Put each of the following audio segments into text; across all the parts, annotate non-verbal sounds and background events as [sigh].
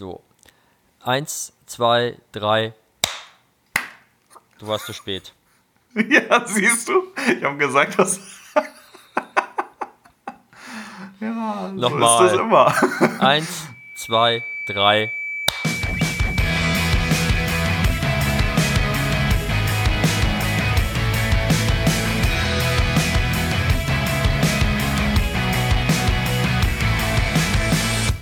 So. Eins, zwei, drei. Du warst zu spät. [laughs] Ja, siehst du? Ich habe gesagt, dass. [laughs] ja, Nochmal. so ist das immer. Eins, zwei, drei.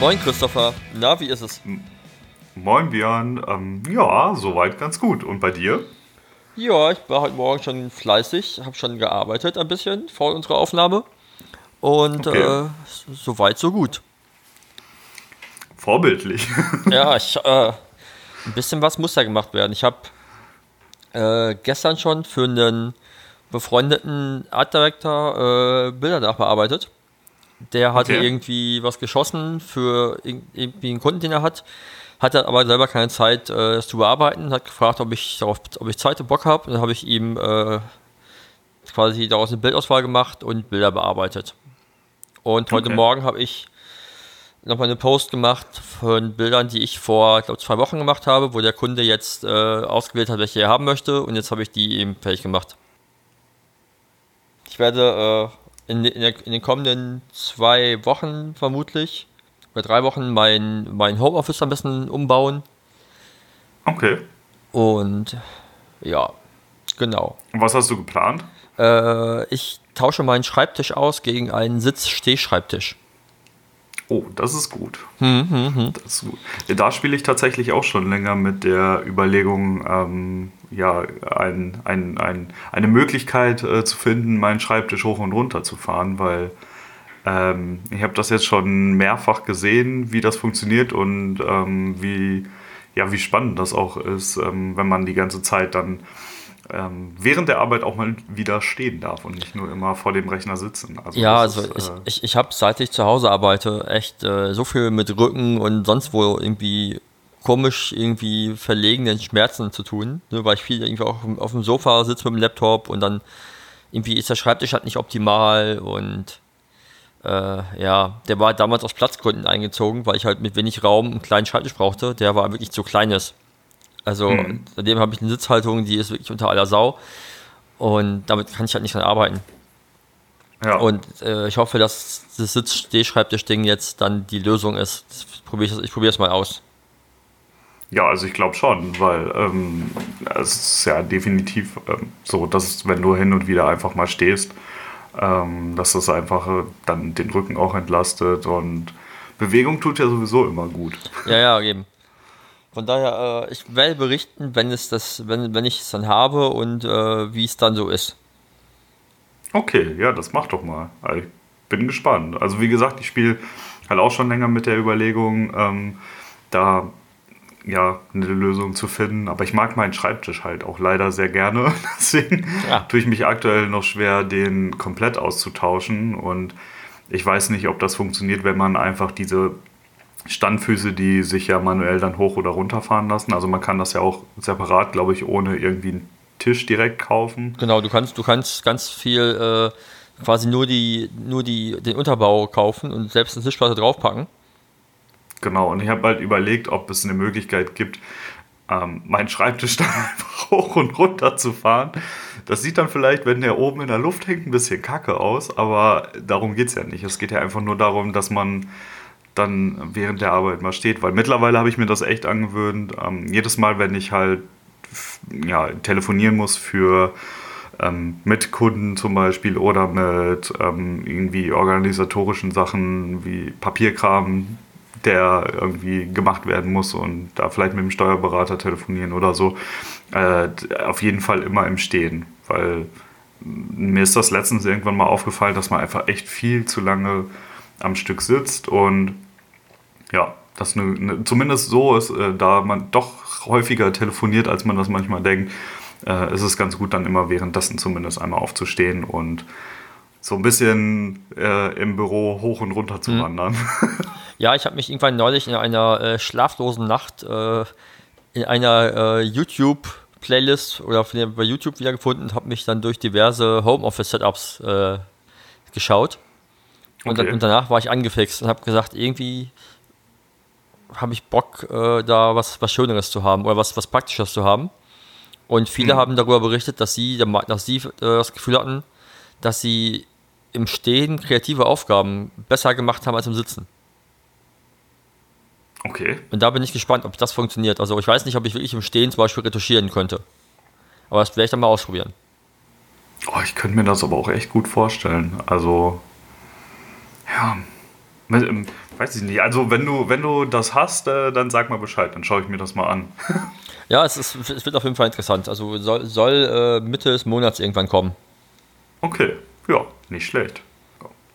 Moin Christopher, na, wie ist es? Moin Björn, ähm, ja, soweit ganz gut. Und bei dir? Ja, ich war heute Morgen schon fleißig, habe schon gearbeitet ein bisschen vor unserer Aufnahme. Und okay. äh, soweit so gut. Vorbildlich. [laughs] ja, ich, äh, ein bisschen was muss da gemacht werden. Ich habe äh, gestern schon für einen befreundeten Art Director äh, Bilder nachbearbeitet. Der hatte okay. irgendwie was geschossen für irgendwie einen Kunden, den er hat. Hatte aber selber keine Zeit, äh, es zu bearbeiten. Hat gefragt, ob ich darauf, ob ich Zeit und Bock habe. Und dann habe ich ihm äh, quasi daraus eine Bildauswahl gemacht und Bilder bearbeitet. Und heute okay. Morgen habe ich nochmal eine Post gemacht von Bildern, die ich vor, glaube zwei Wochen gemacht habe, wo der Kunde jetzt äh, ausgewählt hat, welche er haben möchte. Und jetzt habe ich die eben fertig gemacht. Ich werde äh, in, in, der, in, den kommenden zwei Wochen vermutlich oder drei Wochen mein, mein Homeoffice ein bisschen umbauen. Okay. Und ja, genau. Und was hast du geplant? Äh, ich tausche meinen Schreibtisch aus gegen einen Sitz-Stehschreibtisch. Oh, das ist gut. Hm, hm, hm. Das ist gut. Da spiele ich tatsächlich auch schon länger mit der Überlegung, ähm, ja, ein, ein, ein, eine Möglichkeit äh, zu finden, meinen Schreibtisch hoch und runter zu fahren, weil ähm, ich habe das jetzt schon mehrfach gesehen, wie das funktioniert und ähm, wie, ja, wie spannend das auch ist, ähm, wenn man die ganze Zeit dann ähm, während der Arbeit auch mal wieder stehen darf und nicht nur immer vor dem Rechner sitzen. Also ja, also ist, ich, äh, ich, ich habe seit ich zu Hause arbeite echt äh, so viel mit Rücken und sonst wo irgendwie komisch irgendwie verlegenen Schmerzen zu tun, ne, weil ich viel irgendwie auch auf dem Sofa sitze mit dem Laptop und dann irgendwie ist der Schreibtisch halt nicht optimal und äh, ja, der war damals aus Platzgründen eingezogen, weil ich halt mit wenig Raum einen kleinen Schreibtisch brauchte, der war wirklich zu klein ist. Also mhm. seitdem habe ich eine Sitzhaltung, die ist wirklich unter aller Sau. Und damit kann ich halt nicht dran arbeiten. Ja. Und äh, ich hoffe, dass das Sitz-Stehschreibtisch-Ding jetzt dann die Lösung ist. Probier ich, ich probiere es mal aus. Ja, also ich glaube schon, weil ähm, es ist ja definitiv ähm, so, dass wenn du hin und wieder einfach mal stehst, ähm, dass das einfach äh, dann den Rücken auch entlastet und Bewegung tut ja sowieso immer gut. Ja, ja, eben. Von daher, äh, ich werde berichten, wenn es das, wenn, wenn ich es dann habe und äh, wie es dann so ist. Okay, ja, das mach doch mal. Ich bin gespannt. Also wie gesagt, ich spiele halt auch schon länger mit der Überlegung, ähm, da ja eine Lösung zu finden. Aber ich mag meinen Schreibtisch halt auch leider sehr gerne. [laughs] Deswegen ja. tue ich mich aktuell noch schwer, den komplett auszutauschen. Und ich weiß nicht, ob das funktioniert, wenn man einfach diese Standfüße, die sich ja manuell dann hoch oder runter fahren lassen. Also man kann das ja auch separat, glaube ich, ohne irgendwie einen Tisch direkt kaufen. Genau, du kannst, du kannst ganz viel äh, quasi nur die, nur die, den Unterbau kaufen und selbst eine Tischplatte draufpacken. Genau, und ich habe halt überlegt, ob es eine Möglichkeit gibt, ähm, meinen Schreibtisch [laughs] dann einfach hoch und runter zu fahren. Das sieht dann vielleicht, wenn der oben in der Luft hängt, ein bisschen kacke aus, aber darum geht es ja nicht. Es geht ja einfach nur darum, dass man dann während der Arbeit mal steht. Weil mittlerweile habe ich mir das echt angewöhnt. Ähm, jedes Mal, wenn ich halt ja, telefonieren muss für ähm, mit Kunden zum Beispiel oder mit ähm, irgendwie organisatorischen Sachen wie Papierkram, der irgendwie gemacht werden muss und da vielleicht mit dem Steuerberater telefonieren oder so, äh, auf jeden Fall immer im Stehen, weil mir ist das letztens irgendwann mal aufgefallen, dass man einfach echt viel zu lange am Stück sitzt und ja, das eine, eine, zumindest so ist, äh, da man doch häufiger telefoniert, als man das manchmal denkt, äh, ist es ganz gut, dann immer währenddessen zumindest einmal aufzustehen und so ein bisschen äh, im Büro hoch und runter zu mhm. wandern. [laughs] Ja, ich habe mich irgendwann neulich in einer äh, schlaflosen Nacht äh, in einer äh, YouTube-Playlist oder bei YouTube wiedergefunden und habe mich dann durch diverse Homeoffice-Setups äh, geschaut. Und, okay. dann, und, danach war ich angefixt und habe gesagt, irgendwie habe ich Bock, äh, da was, was Schöneres zu haben oder was, was Praktisches zu haben. Und viele mhm. haben darüber berichtet, dass sie, dass sie das Gefühl hatten, dass sie im Stehen kreative Aufgaben besser gemacht haben als im Sitzen. Okay. Und da bin ich gespannt, ob das funktioniert. Also ich weiß nicht, ob ich wirklich im Stehen zum Beispiel retuschieren könnte. Aber das werde ich dann mal ausprobieren. Oh, ich könnte mir das aber auch echt gut vorstellen. Also, ja, ähm, weiß ich nicht. Also wenn du, wenn du das hast, äh, dann sag mal Bescheid, dann schaue ich mir das mal an. [laughs] ja, es, ist, es wird auf jeden Fall interessant. Also soll, soll äh, Mitte des Monats irgendwann kommen. Okay, ja, nicht schlecht.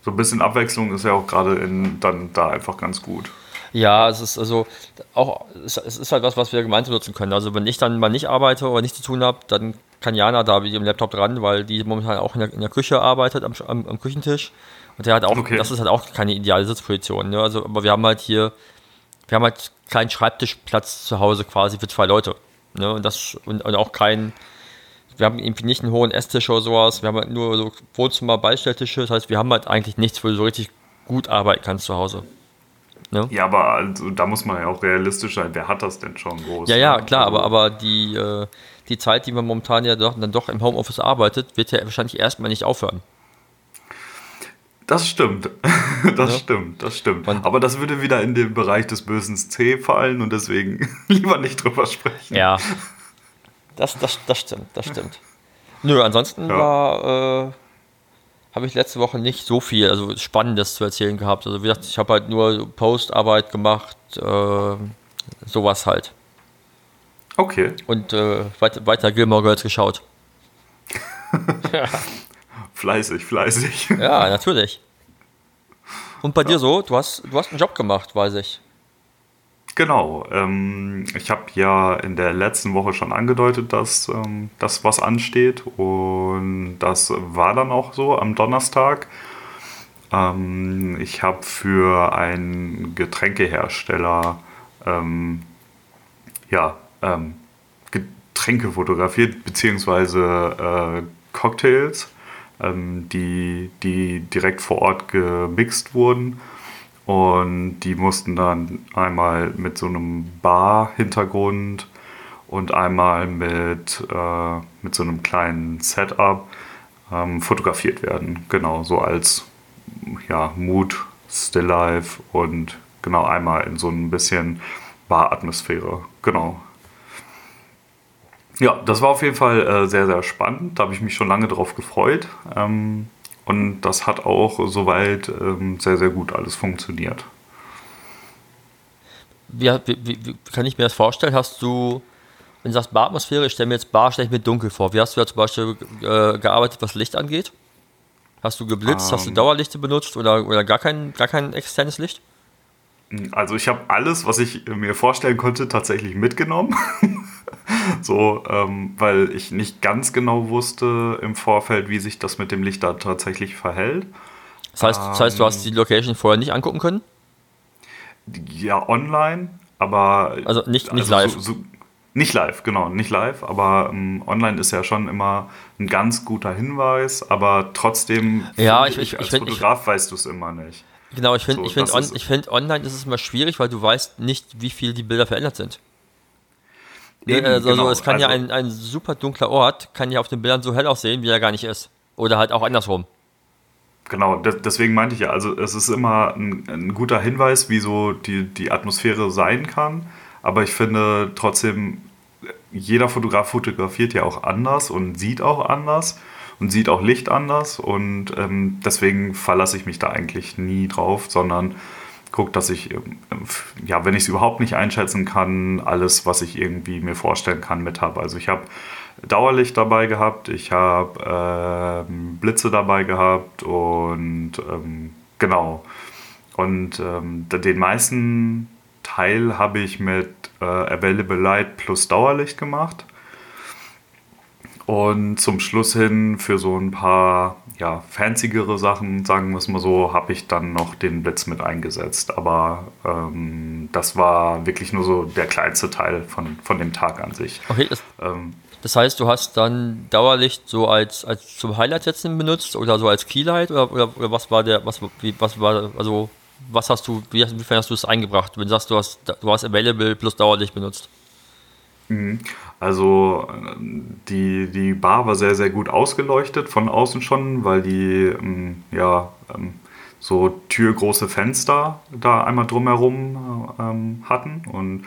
So ein bisschen Abwechslung ist ja auch gerade dann da einfach ganz gut. Ja, es ist also auch, es ist halt was, was wir gemeinsam nutzen können. Also wenn ich dann mal nicht arbeite oder nichts zu tun habe, dann kann Jana da mit ihrem Laptop dran, weil die momentan auch in der, in der Küche arbeitet, am, am, am, Küchentisch. Und der hat auch, okay. das ist halt auch keine ideale Sitzposition. Ne? Also, aber wir haben halt hier, wir haben halt keinen Schreibtischplatz zu Hause quasi für zwei Leute. Ne? Und das, und, und auch kein, wir haben irgendwie nicht einen hohen Esstisch oder sowas. Wir haben halt nur so Wohnzimmer, Beistelltische. Das heißt, wir haben halt eigentlich nichts, wo du so richtig gut arbeiten kannst zu Hause. Ne? Ja, aber also, da muss man ja auch realistisch sein. Wer hat das denn schon groß? Ja, ja, klar, also, aber, aber die, äh, die Zeit, die man momentan ja doch, dann doch im Homeoffice arbeitet, wird ja wahrscheinlich erstmal nicht aufhören. Das stimmt. [laughs] Das ja. stimmt, das stimmt. Und aber das würde wieder in den Bereich des bösen C fallen und deswegen [laughs] lieber nicht drüber sprechen. Ja. Das, das, das stimmt, das stimmt. Nö, ansonsten ja. war. Äh, habe ich letzte Woche nicht so viel, also Spannendes zu erzählen gehabt. Also wie gesagt, ich habe halt nur Postarbeit gemacht, äh, sowas halt. Okay. Und äh, weiter, weiter Gilmore Girls geschaut. [laughs] ja. Fleißig, fleißig. Ja, natürlich. Und bei ja. dir so, du hast, du hast einen Job gemacht, weiß ich. Genau. Ähm, ich habe ja in der letzten Woche schon angedeutet, dass ähm, das was ansteht. Und das war dann auch so am Donnerstag. Ähm, ich habe für einen Getränkehersteller ähm, ja, ähm, Getränke fotografiert, beziehungsweise äh, Cocktails, ähm, die, die direkt vor Ort gemixt wurden und die mussten dann einmal mit so einem Bar-Hintergrund und einmal mit, äh, mit so einem kleinen Setup ähm, fotografiert werden. Genau, so als ja, Mood, Still Life und genau einmal in so ein bisschen Bar-Atmosphäre. Genau. Ja, das war auf jeden Fall äh, sehr, sehr spannend. Da habe ich mich schon lange drauf gefreut. Ähm, und das hat auch soweit ähm, sehr, sehr gut alles funktioniert. Wie, wie, wie, kann ich mir das vorstellen? Hast du, wenn du sagst Baratmosphäre, ich stelle mir jetzt Bar stelle ich mir dunkel vor. Wie hast du da zum Beispiel äh, gearbeitet, was Licht angeht? Hast du geblitzt, ähm, hast du ähm. Dauerlichte benutzt oder, oder gar, kein, gar kein externes Licht? Also ich habe alles, was ich mir vorstellen konnte, tatsächlich mitgenommen. [laughs] [laughs] so, ähm, weil ich nicht ganz genau wusste im Vorfeld, wie sich das mit dem Licht da tatsächlich verhält. Das heißt, ähm, das heißt, du hast die Location vorher nicht angucken können? Ja, online, aber. Also nicht, nicht also live. So, so, nicht live, genau, nicht live, aber ähm, online ist ja schon immer ein ganz guter Hinweis, aber trotzdem, ja, ich, ich, ich, als ich, Fotograf ich, weißt du es immer nicht. Genau, ich finde, so, ich finde, on, find, online ist es immer schwierig, weil du weißt nicht, wie viel die Bilder verändert sind. Ne, Eben, also, genau. es kann also, ja ein, ein super dunkler Ort, kann ja auf den Bildern so hell aussehen, wie er gar nicht ist. Oder halt auch andersrum. Genau, deswegen meinte ich ja, also es ist immer ein, ein, guter Hinweis, wie so die, die Atmosphäre sein kann. Aber ich finde trotzdem, jeder Fotograf fotografiert ja auch anders und sieht auch anders und sieht auch Licht anders. Und ähm, deswegen verlasse ich mich da eigentlich nie drauf, sondern gucke, dass ich, ähm, ja, wenn ich es überhaupt nicht einschätzen kann, alles, was ich irgendwie mir vorstellen kann, mit habe. Also ich habe Dauerlicht dabei gehabt, ich habe ähm, Blitze dabei gehabt und ähm, genau. Und ähm, den meisten Teil habe ich mit äh, Available Light plus Dauerlicht gemacht. Und zum Schluss hin für so ein paar ja, fanzigere Sachen, sagen wir es mal so, habe ich dann noch den Blitz mit eingesetzt. Aber ähm, das war wirklich nur so der kleinste Teil von, von dem Tag an sich. Okay, das, ähm, das heißt, du hast dann Dauerlicht so als, als zum Highlight setzen benutzt oder so als Keylight oder, oder, oder was war der, was, wie, was war, also was hast du, wie, inwiefern hast du es eingebracht, wenn du sagst, du hast, du hast Available plus Dauerlicht benutzt? Mhm. Also die, die Bar war sehr, sehr gut ausgeleuchtet von außen schon, weil die ähm, ja ähm, so türgroße Fenster da einmal drumherum ähm, hatten. Und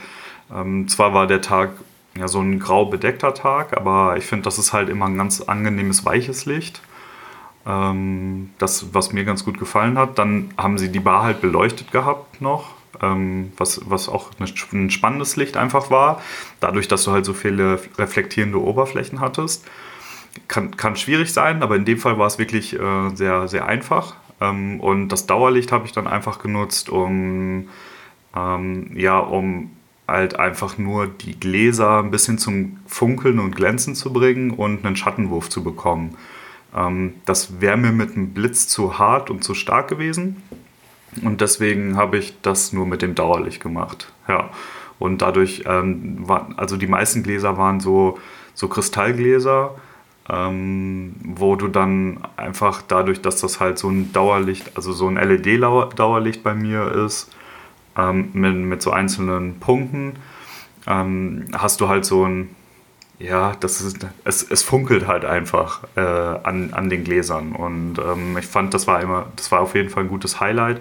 zwar war der Tag ja so ein grau bedeckter Tag, aber ich finde, das ist halt immer ein ganz angenehmes, weiches Licht. Das, was mir ganz gut gefallen hat. Dann haben sie die Bar halt beleuchtet gehabt noch was, was auch ein spannendes Licht einfach war, dadurch, dass du halt so viele reflektierende Oberflächen hattest. Kann, kann schwierig sein, aber in dem Fall war es wirklich äh, sehr, sehr einfach. Ähm, und das Dauerlicht habe ich dann einfach genutzt, um, ähm, ja, um halt einfach nur die Gläser ein bisschen zum Funkeln und Glänzen zu bringen und einen Schattenwurf zu bekommen. Ähm, das wäre mir mit einem Blitz zu hart und zu stark gewesen. Und deswegen habe ich das nur mit dem Dauerlicht gemacht. Ja. Und dadurch, ähm, war, also die meisten Gläser waren so, so Kristallgläser, ähm, wo du dann einfach dadurch, dass das halt so ein Dauerlicht, also so ein LED-Dauerlicht bei mir ist, ähm, mit, mit so einzelnen Punkten, ähm, hast du halt so ein, ja, das ist, es, es funkelt halt einfach äh, an, an den Gläsern. Und ähm, ich fand, das war immer, das war auf jeden Fall ein gutes Highlight.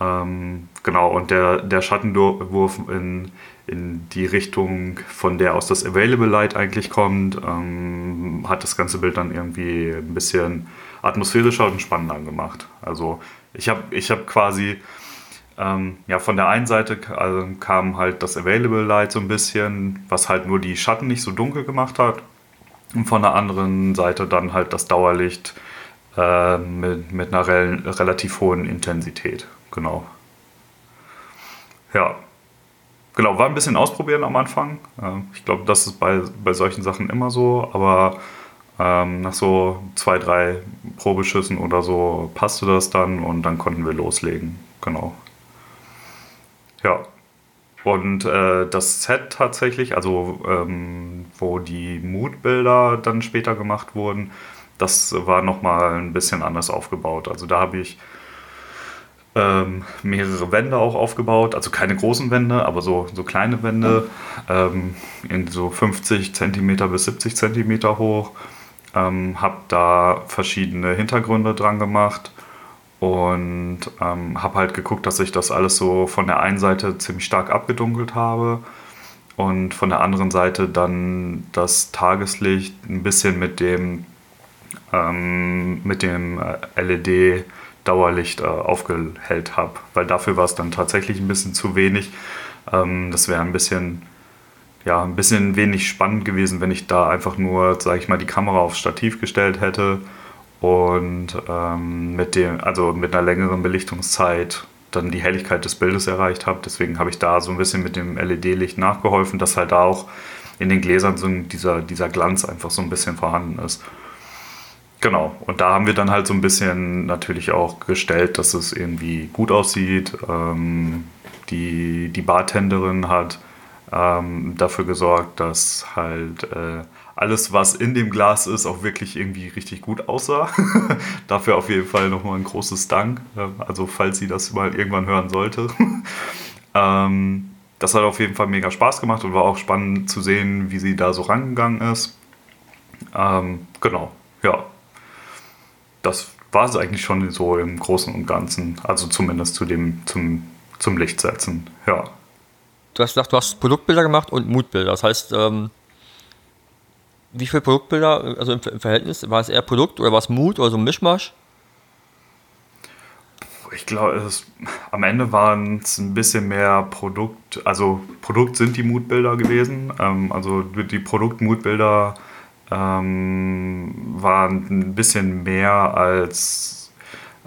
Ähm, genau, und der, der Schattenwurf in, in die Richtung, von der aus das Available Light eigentlich kommt, ähm, hat das ganze Bild dann irgendwie ein bisschen atmosphärischer und spannender gemacht. Also ich habe ich hab quasi, ähm, ja, von der einen Seite also kam halt das Available Light so ein bisschen, was halt nur die Schatten nicht so dunkel gemacht hat. Und von der anderen Seite dann halt das Dauerlicht äh, mit, mit einer rel relativ hohen Intensität genau. Ja. Genau, war ein bisschen ausprobieren am Anfang. Ich glaube, das ist bei, bei solchen Sachen immer so, aber ähm, nach so zwei, drei Probeschüssen oder so passte das dann und dann konnten wir loslegen. Genau. Ja. Und äh, das Set tatsächlich, also ähm, wo die Moodbilder dann später gemacht wurden, das war nochmal ein bisschen anders aufgebaut. Also da habe ich ähm, mehrere Wände auch aufgebaut, also keine großen Wände, aber so, so kleine Wände, ähm, in so 50 cm bis 70 cm hoch. Ähm, habe da verschiedene Hintergründe dran gemacht und ähm, habe halt geguckt, dass ich das alles so von der einen Seite ziemlich stark abgedunkelt habe und von der anderen Seite dann das Tageslicht ein bisschen mit dem ähm, mit dem äh, LED Dauerlicht äh, aufgehellt habe, weil dafür war es dann tatsächlich ein bisschen zu wenig. Ähm, das wäre ein bisschen, ja, ein bisschen wenig spannend gewesen, wenn ich da einfach nur, sage ich mal, die Kamera aufs Stativ gestellt hätte und ähm, mit dem, also mit einer längeren Belichtungszeit dann die Helligkeit des Bildes erreicht habe. Deswegen habe ich da so ein bisschen mit dem LED-Licht nachgeholfen, dass halt da auch in den Gläsern so dieser, dieser Glanz einfach so ein bisschen vorhanden ist. Genau, und da haben wir dann halt so ein bisschen natürlich auch gestellt, dass es irgendwie gut aussieht. Ähm, die, die Bartenderin hat ähm, dafür gesorgt, dass halt äh, alles, was in dem Glas ist, auch wirklich irgendwie richtig gut aussah. [laughs] dafür auf jeden Fall nochmal ein großes Dank. Also falls sie das mal irgendwann hören sollte. [laughs] ähm, das hat auf jeden Fall mega Spaß gemacht und war auch spannend zu sehen, wie sie da so rangegangen ist. Ähm, genau, ja, das war es eigentlich schon so im Großen und Ganzen. Also zumindest zu dem, zum, zum Lichtsetzen, ja. Du hast gesagt, du hast Produktbilder gemacht und Mutbilder. Das heißt, ähm, wie viele Produktbilder, also im, Verhältnis, war es eher Produkt oder war es Mut oder so ein Mischmasch? Ich glaube, am Ende waren es ein bisschen mehr Produkt, also Produkt sind die Mutbilder gewesen. Ähm, also die Produktmutbilder ähm, waren ein bisschen mehr als,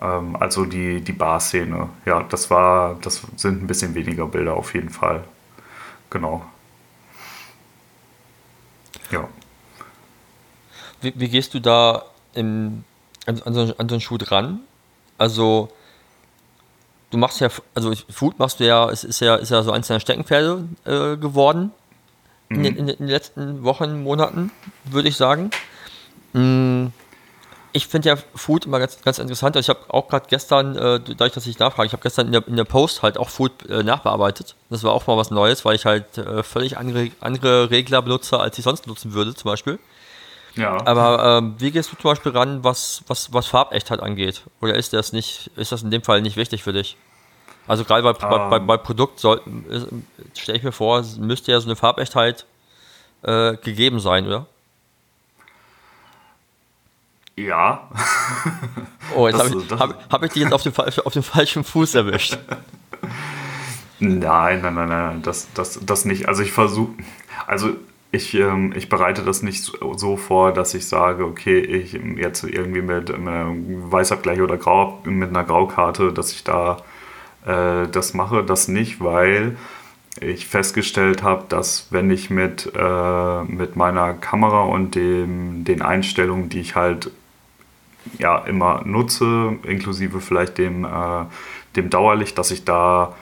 Ähm, also die, die Bar-Szene. Ja, das war, das sind ein bisschen weniger Bilder auf jeden Fall. Genau. Ja. Wie, wie gehst du da im, an, an, so, an so einen Shoot ran? Also, du machst ja, also Food machst du ja, es ist ja, ist ja so eins deiner Steckenpferde äh, geworden mhm. in, den, in, den, letzten Wochen, Monaten, würde ich sagen. Mhm. Ich finde ja Food immer ganz, ganz interessant. Also ich habe auch gerade gestern, äh, dadurch, dass ich nachfrage, ich habe gestern in der, in der Post halt auch Food äh, nachbearbeitet. Das war auch mal was Neues, weil ich halt äh, völlig andere, andere Regler benutze, als ich sonst nutzen würde, zum Beispiel. Ja. Aber ähm, wie gehst du zum Beispiel ran, was, was, was Farbechtheit angeht? Oder ist das nicht, ist das in dem Fall nicht wichtig für dich? Also gerade bei, um. bei, bei, Produkt stelle ich mir vor, müsste ja so eine Farbechtheit äh, gegeben sein, oder? Ja. [laughs] Oh, jetzt habe ich, hab, hab ich dich jetzt auf dem, auf dem falschen Fuß erwischt. [laughs] Nein, nein, nein, nein, das, das, das nicht. Also ich versuche, also ich, ähm, ich bereite das nicht so, vor, dass ich sage, okay, ich jetzt irgendwie mit, mit Weißabgleich oder Grau, mit einer Graukarte, dass ich da äh, das mache, das nicht, weil ich festgestellt habe, dass wenn ich mit, äh, mit meiner Kamera und dem, den Einstellungen, die ich halt ja immer nutze, inklusive vielleicht dem, äh, dem Dauerlicht, dass ich da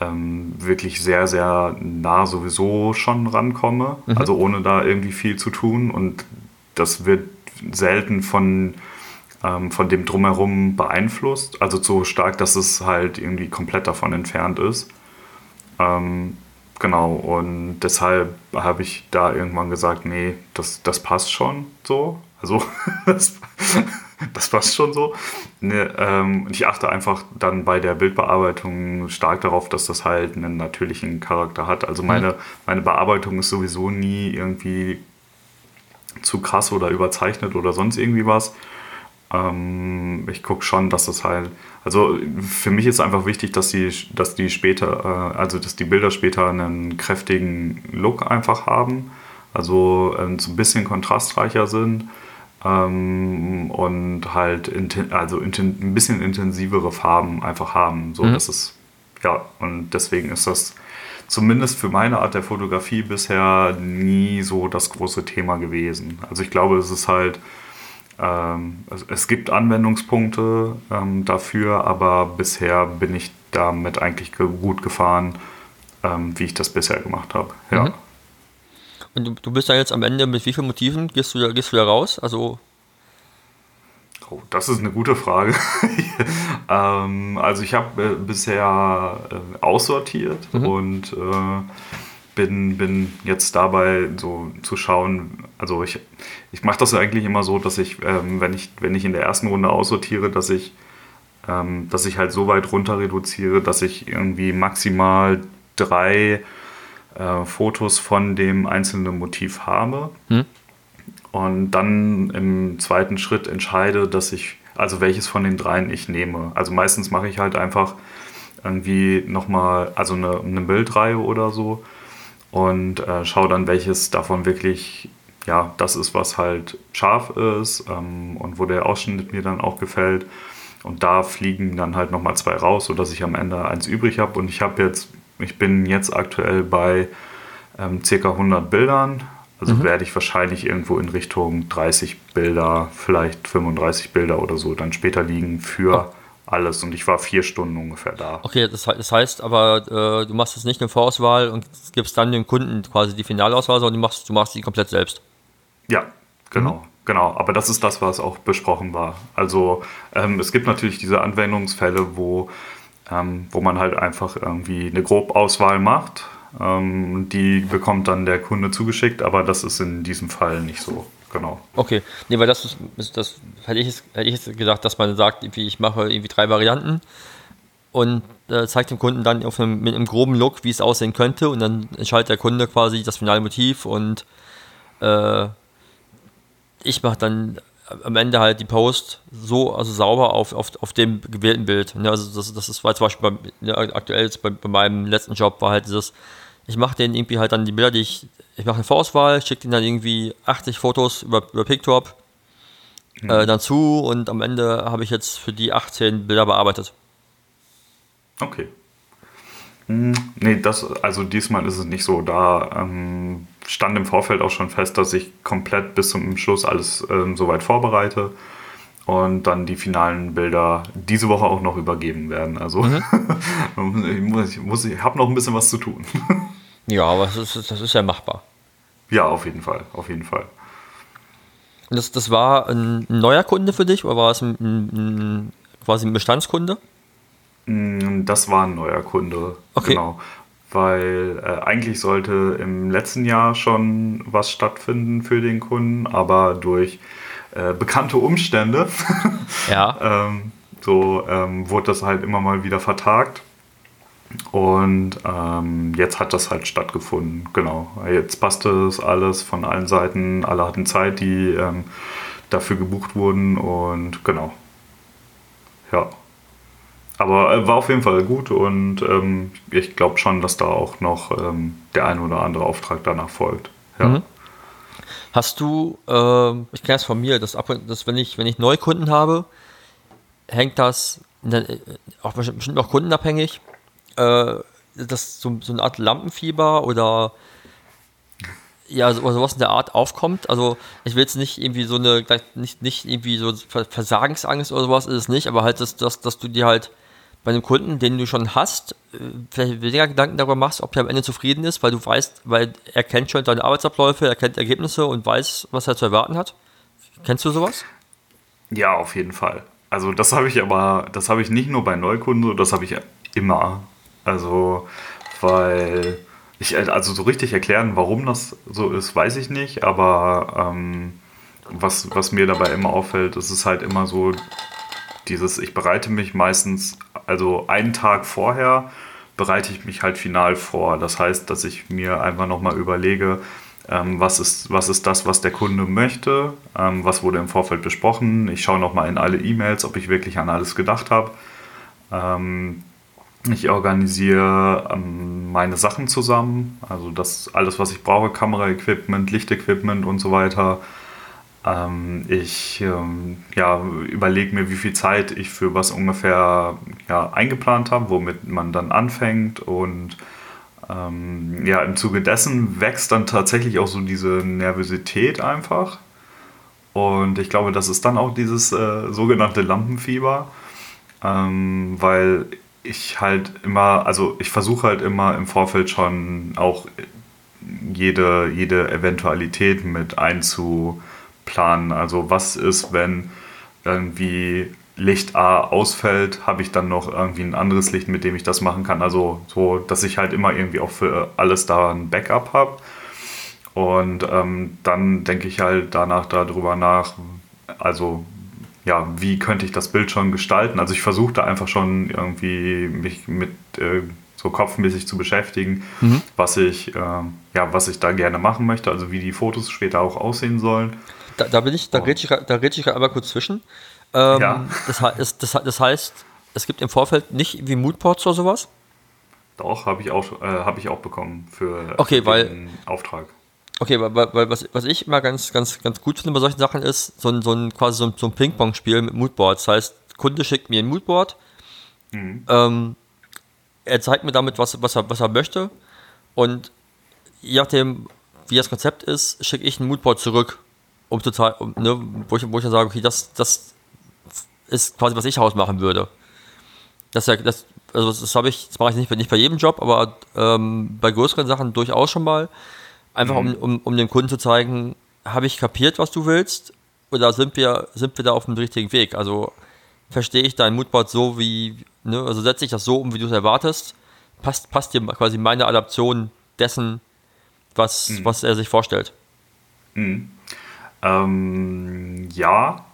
ähm, wirklich sehr, sehr nah sowieso schon rankomme, mhm. also ohne da irgendwie viel zu tun. Und das wird selten von, ähm, von dem drumherum beeinflusst, also so stark, dass es halt irgendwie komplett davon entfernt ist. Ähm, genau, und deshalb habe ich da irgendwann gesagt, nee, das, das passt schon so. Also [laughs] das, das passt schon so. Ne, ähm, ich achte einfach dann bei der Bildbearbeitung stark darauf, dass das halt einen natürlichen Charakter hat. Also meine, mhm. meine Bearbeitung ist sowieso nie irgendwie zu krass oder überzeichnet oder sonst irgendwie was. Ähm, ich gucke schon, dass das halt, also für mich ist einfach wichtig, dass die, dass die später, äh, also dass die Bilder später einen kräftigen Look einfach haben, also äh, so ein bisschen kontrastreicher sind ähm, und halt also ein bisschen intensivere Farben einfach haben. So, mhm. das ist, ja, und deswegen ist das zumindest für meine Art der Fotografie bisher nie so das große Thema gewesen. Also ich glaube, es ist halt, ähm, es, es, gibt Anwendungspunkte ähm, dafür, aber bisher bin ich damit eigentlich gut gefahren, ähm, wie ich das bisher gemacht habe. Ja. Mhm. Und du, du bist da jetzt am Ende mit wie vielen Motiven gehst du da, gehst du da raus? Also Oh, das ist eine gute Frage. [laughs] ähm, also ich habe äh, bisher äh, aussortiert mhm. und äh, bin, bin jetzt dabei so zu schauen, also ich, ich mache das eigentlich immer so, dass ich, ähm, wenn ich, wenn ich in der ersten Runde aussortiere, dass ich, ähm, dass ich halt so weit runter reduziere, dass ich irgendwie maximal drei äh, Fotos von dem einzelnen Motiv habe. Hm. Und dann im zweiten Schritt entscheide, dass ich, also welches von den dreien ich nehme. Also meistens mache ich halt einfach irgendwie nochmal, also eine, eine Bildreihe oder so und äh, schaue dann, welches davon wirklich, ja, das ist, was halt scharf ist ähm, und wo der Ausschnitt mir dann auch gefällt. Und da fliegen dann halt nochmal zwei raus, sodass ich am Ende eins übrig habe. Und ich habe jetzt ich bin jetzt aktuell bei ähm, ca. 100 Bildern. Also mhm. werde ich wahrscheinlich irgendwo in Richtung 30 Bilder, vielleicht 35 Bilder oder so dann später liegen für oh. alles. Und ich war vier Stunden ungefähr da. Okay, das, das heißt aber, äh, du machst jetzt nicht eine Vorauswahl und gibst dann dem Kunden quasi die Finalauswahl, sondern du machst, du machst die komplett selbst. Ja, genau. Mhm. Genau, aber das ist das, was auch besprochen war. Also ähm, es gibt natürlich diese Anwendungsfälle, wo ähm, wo man halt einfach irgendwie eine Grobauswahl macht. Ähm, die bekommt dann der Kunde zugeschickt, aber das ist in diesem Fall nicht so. Genau. Okay, nee, weil das ist, das hätte ich, jetzt, hätte ich gedacht, dass man sagt, ich mache irgendwie drei Varianten und äh, zeigt dem Kunden dann einem, mit einem groben Look, wie es aussehen könnte und dann entscheidet der Kunde quasi das finale Motiv und äh, ich mache dann am Ende halt die Post so also sauber auf, auf, auf dem gewählten Bild. Ne, also das, das ist war zum Beispiel bei, ne, aktuell bei, bei, meinem letzten Job war halt dieses, ich mache den irgendwie halt dann die Bilder, die ich, ich mache eine Vorauswahl, schicke denen dann irgendwie 80 Fotos über, über PickTop äh, dazu und am Ende habe ich jetzt für die 18 Bilder bearbeitet. Okay. Hm, nee, das, also diesmal ist es nicht so. Da ähm, stand im Vorfeld auch schon fest, dass ich komplett bis zum Schluss alles ähm, soweit vorbereite und dann die finalen Bilder diese Woche auch noch übergeben werden. Also mhm. [laughs] ich, muss, ich, muss, ich habe noch ein bisschen was zu tun. [laughs] ja, aber das ist, das ist ja machbar. Ja, auf jeden Fall, auf jeden Fall. Das, das war ein neuer Kunde für dich oder war es ein, ein, quasi ein Bestandskunde? Mm, das war ein neuer Kunde. Okay. Genau. Weil äh, eigentlich sollte im letzten Jahr schon was stattfinden für den Kunden, aber durch äh, bekannte Umstände [laughs] ja. ähm, so ähm, wurde das halt immer mal wieder vertagt. Und ähm, jetzt hat das halt stattgefunden. Genau. Jetzt passte es alles von allen Seiten. Alle hatten Zeit, die ähm, dafür gebucht wurden. Und genau. Ja. Aber äh, war auf jeden Fall gut und ähm, ich glaube schon, dass da auch noch ähm, der ein oder andere Auftrag danach folgt. Ja. Mhm. Hast du, äh, ich kenne es von mir, dass, ab, dass wenn ich, wenn ich Neukunden habe, hängt das äh, auch bestimmt auch kundenabhängig, äh, dass so, so eine Art Lampenfieber oder ja, so, sowas in der Art aufkommt. Also ich will jetzt nicht irgendwie so eine, nicht, nicht irgendwie so Versagensangst oder sowas ist es nicht, aber halt, dass, dass, dass du dir halt bei einem Kunden, den du schon hast, äh, vielleicht weniger Gedanken darüber machst, ob der am Ende zufrieden ist, weil du weißt, weil er kennt schon deine Arbeitsabläufe, er kennt Ergebnisse und weiß, was er zu erwarten hat. Kennst du sowas? Ja, auf jeden Fall. Also das habe ich aber, das habe ich nicht nur bei Neukunden, das habe ich immer. Also, weil ich, also so richtig erklären, warum das so ist, weiß ich nicht, aber ähm, was, was mir dabei immer auffällt, ist es halt immer so, dieses, ich bereite mich meistens, also einen Tag vorher bereite ich mich halt final vor. Das heißt, dass ich mir einfach nochmal überlege, ähm, was, ist, was ist das, was der Kunde möchte, ähm, was wurde im Vorfeld besprochen. Ich schaue nochmal in alle E-Mails, ob ich wirklich an alles gedacht habe. Ähm, ich organisiere ähm, meine Sachen zusammen, also das alles, was ich brauche, Kameraequipment, Lichtequipment und so weiter. Ähm, ich ähm, ja, überlege mir, wie viel Zeit ich für was ungefähr ja, eingeplant habe, womit man dann anfängt. Und ähm, ja, im Zuge dessen wächst dann tatsächlich auch so diese Nervosität einfach. Und ich glaube, das ist dann auch dieses äh, sogenannte Lampenfieber, ähm, weil ich halt immer, also ich versuche halt immer im Vorfeld schon auch jede, jede Eventualität mit einzubauen planen. Also was ist, wenn irgendwie Licht A ausfällt, habe ich dann noch irgendwie ein anderes Licht, mit dem ich das machen kann. Also so, dass ich halt immer irgendwie auch für alles da ein Backup habe. Und ähm, dann denke ich halt danach darüber nach, also ja, wie könnte ich das Bild schon gestalten? Also ich versuche da einfach schon irgendwie mich mit äh, so kopfmäßig zu beschäftigen, mhm. was ich äh, ja, was ich da gerne machen möchte, also wie die Fotos später auch aussehen sollen. Da, da bin ich, da oh. rede ich, da red ich einmal kurz zwischen. Ähm, ja. das, das, das, das heißt, es gibt im Vorfeld nicht wie Moodboards oder sowas? Doch, habe ich, auch, äh, hab ich auch bekommen für, okay, weil, den Auftrag. Okay, weil, weil was, was ich immer ganz, ganz, ganz gut finde bei solchen Sachen ist, so ein, so ein quasi so ein, so ein Ping-Pong-Spiel mit Moodboards. Das heißt, Kunde schickt mir ein Moodboard, mhm. ähm, er zeigt mir damit, was, was, er, was er möchte und je nachdem, wie das Konzept ist, schicke ich ein Moodboard zurück um total, um, ne, wo, ich, wo ich dann sage, okay, das, das ist quasi, was ich ausmachen würde. Das, das, also das habe ich, das mache ich nicht, nicht bei jedem Job, aber ähm, bei größeren Sachen durchaus schon mal. Einfach mhm. um, um, um dem Kunden zu zeigen, habe ich kapiert, was du willst, oder sind wir, sind wir da auf dem richtigen Weg? Also verstehe ich dein Moodboard so, wie, ne, also setze ich das so um, wie du es erwartest, passt, passt dir quasi meine Adaption dessen, was, mhm. was er sich vorstellt. Mhm. Ähm, ja,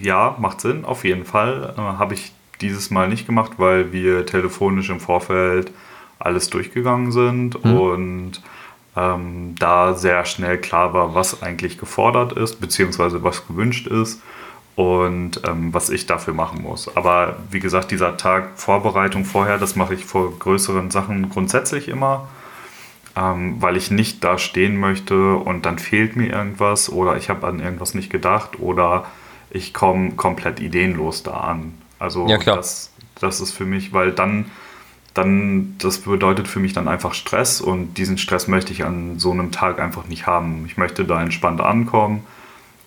ja, macht Sinn, auf jeden Fall. Äh, Habe ich dieses Mal nicht gemacht, weil wir telefonisch im Vorfeld alles durchgegangen sind mhm. und ähm, da sehr schnell klar war, was eigentlich gefordert ist, beziehungsweise was gewünscht ist und ähm, was ich dafür machen muss. Aber wie gesagt, dieser Tag Vorbereitung vorher, das mache ich vor größeren Sachen grundsätzlich immer. Ähm, weil ich nicht da stehen möchte und dann fehlt mir irgendwas oder ich habe an irgendwas nicht gedacht oder ich komme komplett ideenlos da an. Also Ja, das, das ist für mich, weil dann, dann, das bedeutet für mich dann einfach Stress und diesen Stress möchte ich an so einem Tag einfach nicht haben. Ich möchte da entspannt ankommen,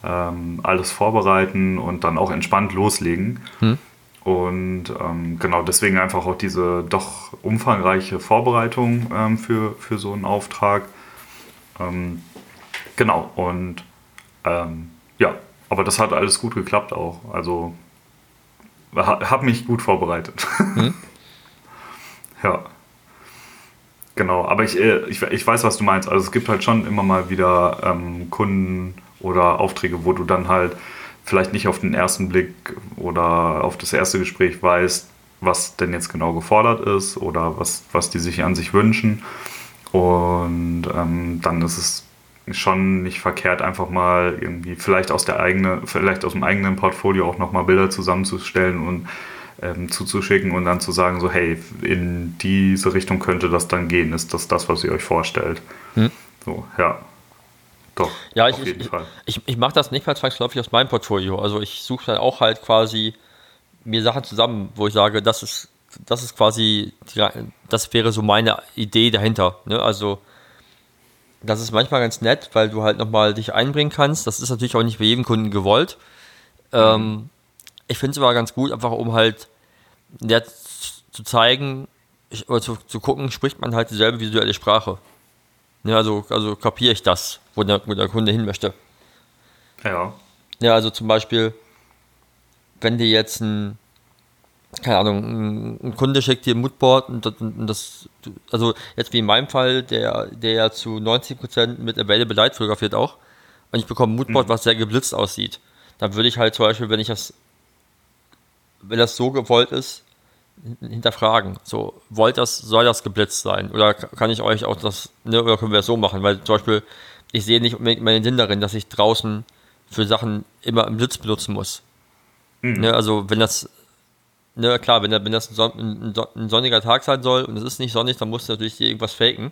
ähm, alles vorbereiten und dann auch entspannt loslegen. Und ähm, genau deswegen einfach auch diese doch umfangreiche Vorbereitung ähm, für, für so einen Auftrag. Ähm, genau, und ähm, ja, aber das hat alles gut geklappt auch. Also ha, habe mich gut vorbereitet. [laughs] ja. Genau, aber ich, äh, ich, ich weiß, was du meinst. Also es gibt halt schon immer mal wieder ähm, Kunden oder Aufträge, wo du dann halt vielleicht nicht auf den ersten Blick oder auf das erste Gespräch weißt, was denn jetzt genau gefordert ist oder was, was die sich an sich wünschen. Und ähm, dann ist es schon nicht verkehrt, einfach mal irgendwie vielleicht aus der eigene, vielleicht aus dem eigenen Portfolio auch nochmal Bilder zusammenzustellen und ähm, zuzuschicken und dann zu sagen, so, hey, in diese Richtung könnte das dann gehen, ist das das, was ihr euch vorstellt? So, ja. Doch, Ja, ich, ich, ich, ich mache das nicht mal zwangsläufig aus meinem Portfolio. Also ich suche dann auch halt quasi mir Sachen zusammen, wo ich sage, das ist, das ist quasi, das wäre so meine Idee dahinter. Ne? Also das ist manchmal ganz nett, weil du halt nochmal dich einbringen kannst. Das ist natürlich auch nicht bei jedem Kunden gewollt. Ähm, ich finde es aber ganz gut, einfach um halt ja, zu zeigen ich, oder zu, zu gucken, spricht man halt dieselbe visuelle Sprache. Ne, also, also kapiere ich das, wo der, wo der Kunde hin möchte. Ja, Ja, also zum Beispiel, wenn dir jetzt ein, keine Ahnung, ein, Kunde schickt dir ein Moodboard und das, und das, also jetzt wie in meinem Fall, der, der ja zu 90% mit Available Light fotografiert auch, und ich bekomme ein Moodboard, was sehr geblitzt aussieht, dann würde ich halt zum Beispiel, wenn ich das, wenn das so gewollt ist, hinterfragen. So, wollt das, soll das geblitzt sein? Oder kann ich euch auch das, ne, oder können wir das so machen? Weil zum Beispiel, ich sehe nicht unbedingt meinen Sinn darin, dass ich draußen für Sachen immer einen Blitz benutzen muss. Ne, also wenn das, ne, klar, wenn, wenn das ein, Son ein, Son- ein sonniger Tag sein soll und es ist nicht sonnig, dann musst du natürlich irgendwas faken.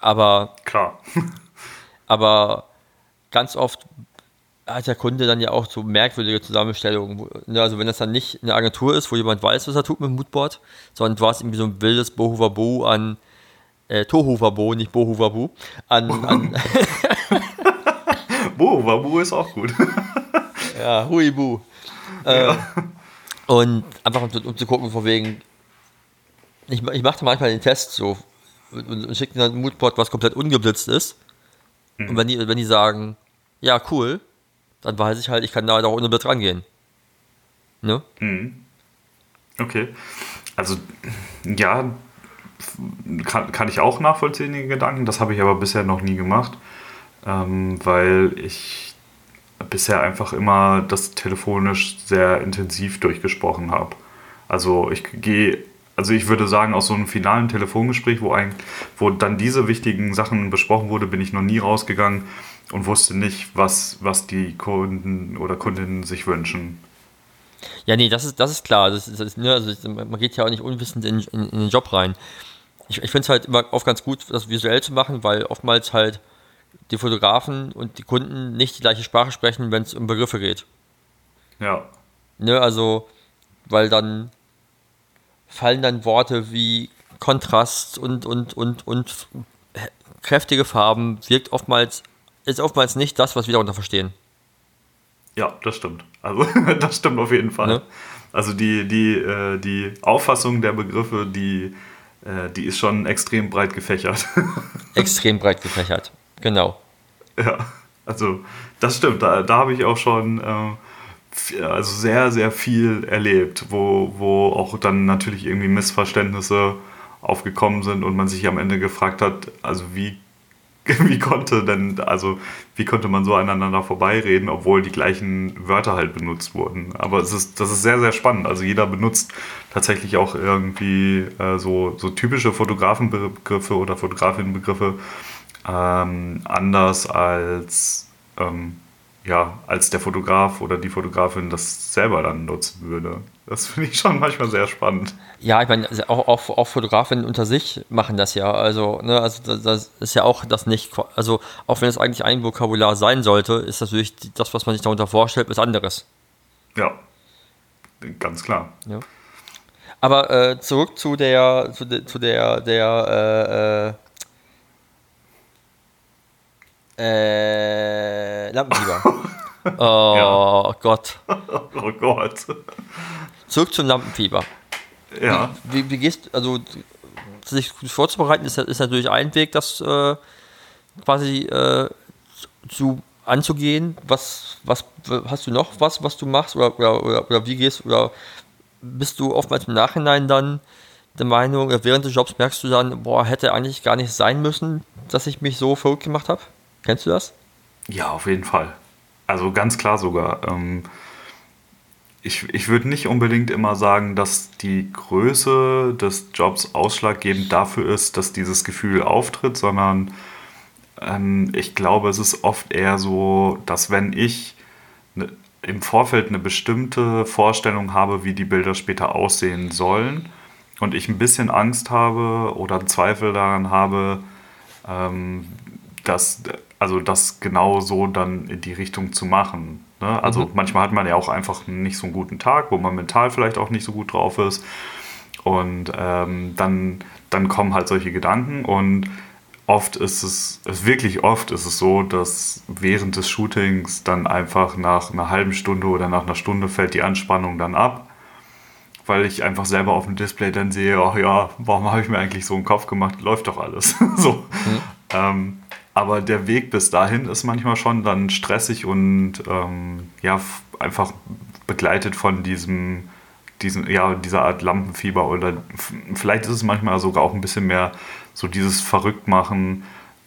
Aber, klar. [laughs] aber ganz oft hat der Kunde dann ja auch so merkwürdige Zusammenstellungen. Ne, also wenn das dann nicht eine Agentur ist, wo jemand weiß, was er tut mit dem Moodboard, sondern du hast irgendwie so ein wildes Bohuwabu an äh, Tohuwabu, nicht Bohuwabu, an, an [laughs] Bo, Wabu ist auch gut. [laughs] Ja, Huibu. Äh, und einfach um, zu- um zu gucken, von wegen. Ich, ich machte manchmal den Test so und, und, und schicke dann ein Moodboard, was komplett ungeblitzt ist. Und wenn die, wenn die sagen, ja, cool, dann weiß ich halt, ich kann da auch ohne Blitz rangehen. Ne? Okay. Also, ja, kann, kann ich auch nachvollziehen, den Gedanken. Das habe ich aber bisher noch nie gemacht, ähm, weil ich bisher einfach immer das telefonisch sehr intensiv durchgesprochen habe. Also ich gehe, also ich würde sagen, aus so einem finalen Telefongespräch, wo, ein, wo dann diese wichtigen Sachen besprochen wurde, bin ich noch nie rausgegangen und wusste nicht, was, was die Kunden oder Kundinnen sich wünschen. Ja, nee, das ist, das ist klar. Das ist, das ist, ne, also man geht ja auch nicht unwissend in, in, in den Job rein. Ich, ich finde es halt immer oft ganz gut, das visuell zu machen, weil oftmals halt die Fotografen und die Kunden nicht die gleiche Sprache sprechen, wenn es um Begriffe geht. Ja, Ne, also, weil dann fallen dann Worte wie Kontrast und, und, und, und kräftige Farben wirkt oftmals, ist oftmals nicht das, was wir darunter verstehen. Ja, das stimmt. Also [laughs] das stimmt auf jeden Fall. Ne? Also die, die, äh, die Auffassung der Begriffe, die, äh, die ist schon extrem breit gefächert. [laughs] Extrem breit gefächert. Genau. ja, also das stimmt. Da, da habe ich auch schon äh, also sehr, sehr viel erlebt, wo, wo auch dann natürlich irgendwie Missverständnisse aufgekommen sind und man sich am Ende gefragt hat, also wie [laughs] wie konnte denn, also wie konnte man so aneinander vorbeireden, obwohl die gleichen Wörter halt benutzt wurden. Aber es ist, das ist sehr, sehr spannend. Also jeder benutzt tatsächlich auch irgendwie äh, so, so typische Fotografenbegriffe oder Fotografinnenbegriffe ähm, anders als, ähm, ja, als der Fotograf oder die Fotografin das selber dann nutzen würde. Das [laughs] finde ich schon manchmal sehr spannend. Ja, ich meine, also auch, auch, auch Fotografinnen unter sich machen das ja. Also, ne, also das, das ist ja auch das nicht, also auch wenn es eigentlich ein Vokabular sein sollte, ist natürlich das, was man sich darunter vorstellt, was anderes. Ja, ganz klar. Ja. Aber äh, zurück zu der, zu, de, zu der, der, äh, äh, Lampenfieber. [laughs] oh ja. Gott. [laughs] Oh Gott. Zurück zum Lampenfieber. Ja. Wie, wie, wie gehst also sich vorzubereiten ist, ist natürlich ein Weg, das äh, quasi äh, zu anzugehen. Was, was hast du noch was, was du machst oder, oder, oder, oder wie gehst oder bist du oftmals im Nachhinein dann der Meinung, während des Jobs merkst du dann, boah, hätte eigentlich gar nicht sein müssen, dass ich mich so verrückt gemacht habe? Kennst du das? Ja, auf jeden Fall. Also ganz klar sogar. Ähm, ich, ich würde nicht unbedingt immer sagen, dass die Größe des Jobs ausschlaggebend dafür ist, dass dieses Gefühl auftritt, sondern ähm, ich glaube, es ist oft eher so, dass wenn ich ne, im Vorfeld eine bestimmte Vorstellung habe, wie die Bilder später aussehen sollen und ich ein bisschen Angst habe oder Zweifel daran habe, ähm, dass, also das genau so dann in die Richtung zu machen. Ne? Also mhm. manchmal hat man ja auch einfach nicht so einen guten Tag, wo man mental vielleicht auch nicht so gut drauf ist. Und ähm, dann, dann kommen halt solche Gedanken und oft ist es, wirklich oft ist es so, dass während des Shootings dann einfach nach einer halben Stunde oder nach einer Stunde fällt die Anspannung dann ab, weil ich einfach selber auf dem Display dann sehe, ach ja, warum habe ich mir eigentlich so einen Kopf gemacht, läuft doch alles. [laughs] so. Mhm. Ähm, aber der Weg bis dahin ist manchmal schon dann stressig und ähm, ja, einfach begleitet von diesem, diesem, ja, dieser Art Lampenfieber oder vielleicht ist es manchmal sogar auch ein bisschen mehr so dieses Verrücktmachen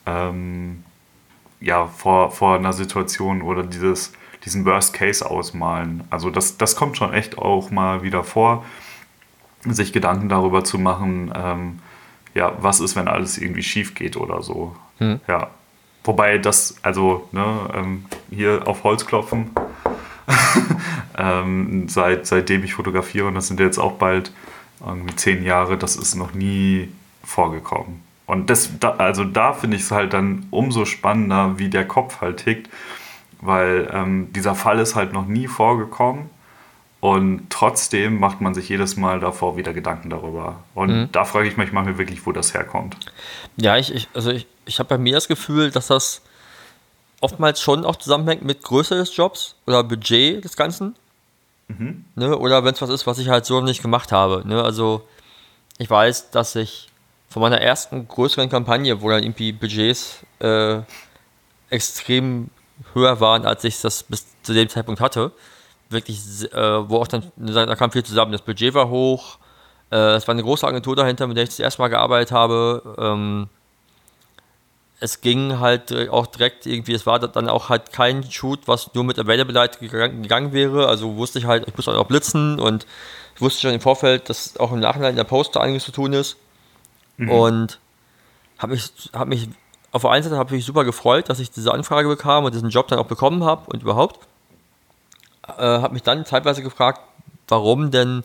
ähm, ja, vor, vor einer Situation oder dieses, diesen Worst Case ausmalen. Also das, das kommt schon echt auch mal wieder vor, sich Gedanken darüber zu machen, ähm, ja, was ist, wenn alles irgendwie schief geht oder so. Hm. Ja. Wobei das, also ne, ähm, hier auf Holz klopfen, [laughs] ähm, seit, seitdem ich fotografiere, und das sind jetzt auch bald irgendwie zehn Jahre, das ist noch nie vorgekommen. Und das, da, also da finde ich es halt dann umso spannender, wie der Kopf halt tickt, weil ähm, dieser Fall ist halt noch nie vorgekommen und trotzdem macht man sich jedes Mal davor wieder Gedanken darüber. Und mhm. da frage ich mich manchmal wirklich, wo das herkommt. Ja, ich, ich also ich, ich habe bei mir das Gefühl, dass das oftmals schon auch zusammenhängt mit Größe des Jobs oder Budget des Ganzen. Mhm. Ne? Oder wenn es was ist, was ich halt so nicht gemacht habe. Ne? Also ich weiß, dass ich von meiner ersten größeren Kampagne, wo dann irgendwie Budgets äh, extrem höher waren, als ich das bis zu dem Zeitpunkt hatte, wirklich, äh, wo auch dann, da kam viel zusammen. Das Budget war hoch, äh, es war eine große Agentur dahinter, mit der ich das erste Mal gearbeitet habe. Ähm, es ging halt auch direkt irgendwie, es war dann auch halt kein Shoot, was nur mit Availability gegangen wäre. Also wusste ich halt, ich musste auch blitzen und ich wusste schon im Vorfeld, dass auch im Nachhinein in der Poster einiges zu tun ist. Mhm. Und habe mich, hab mich auf der einen Seite habe ich super gefreut, dass ich diese Anfrage bekam und diesen Job dann auch bekommen habe und überhaupt. Äh, habe mich dann zeitweise gefragt, warum denn,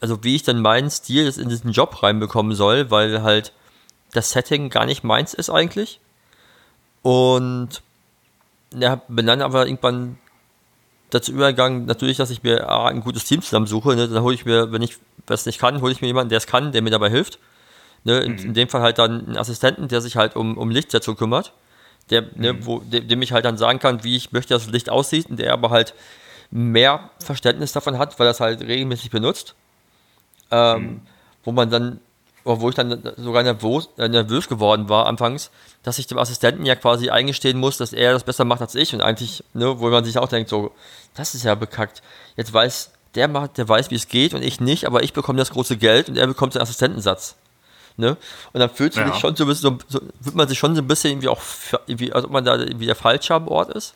also wie ich denn meinen Stil in diesen Job reinbekommen soll, weil halt das Setting gar nicht meins ist eigentlich. Und ja, bin dann aber irgendwann dazu übergegangen, natürlich, dass ich mir ein gutes Team zusammensuche. Ne? Dann hole ich mir, wenn ich das nicht kann, hole ich mir jemanden, der es kann, der mir dabei hilft. Ne? In, mhm. in, dem Fall halt dann einen Assistenten, der sich halt um, um Lichtsetzung kümmert. Der, ne, mhm. wo, dem, dem ich halt dann sagen kann, wie ich möchte, dass das Licht aussieht und der aber halt mehr Verständnis davon hat, weil er es halt regelmäßig benutzt. Ähm, mhm. Wo man dann wo ich dann sogar nervös, äh, nervös geworden war anfangs, dass ich dem Assistenten ja quasi eingestehen muss, dass er das besser macht als ich und eigentlich, ne, wo man sich auch denkt, so, das ist ja bekackt. Jetzt weiß der macht, der weiß, wie es geht und ich nicht, aber ich bekomme das große Geld und er bekommt den Assistentensatz. Ne? Und dann fühlt ja. sich schon so ein bisschen, so, fühlt man sich schon so ein bisschen irgendwie auch, irgendwie, als ob man da irgendwie der Falsche am Ort ist.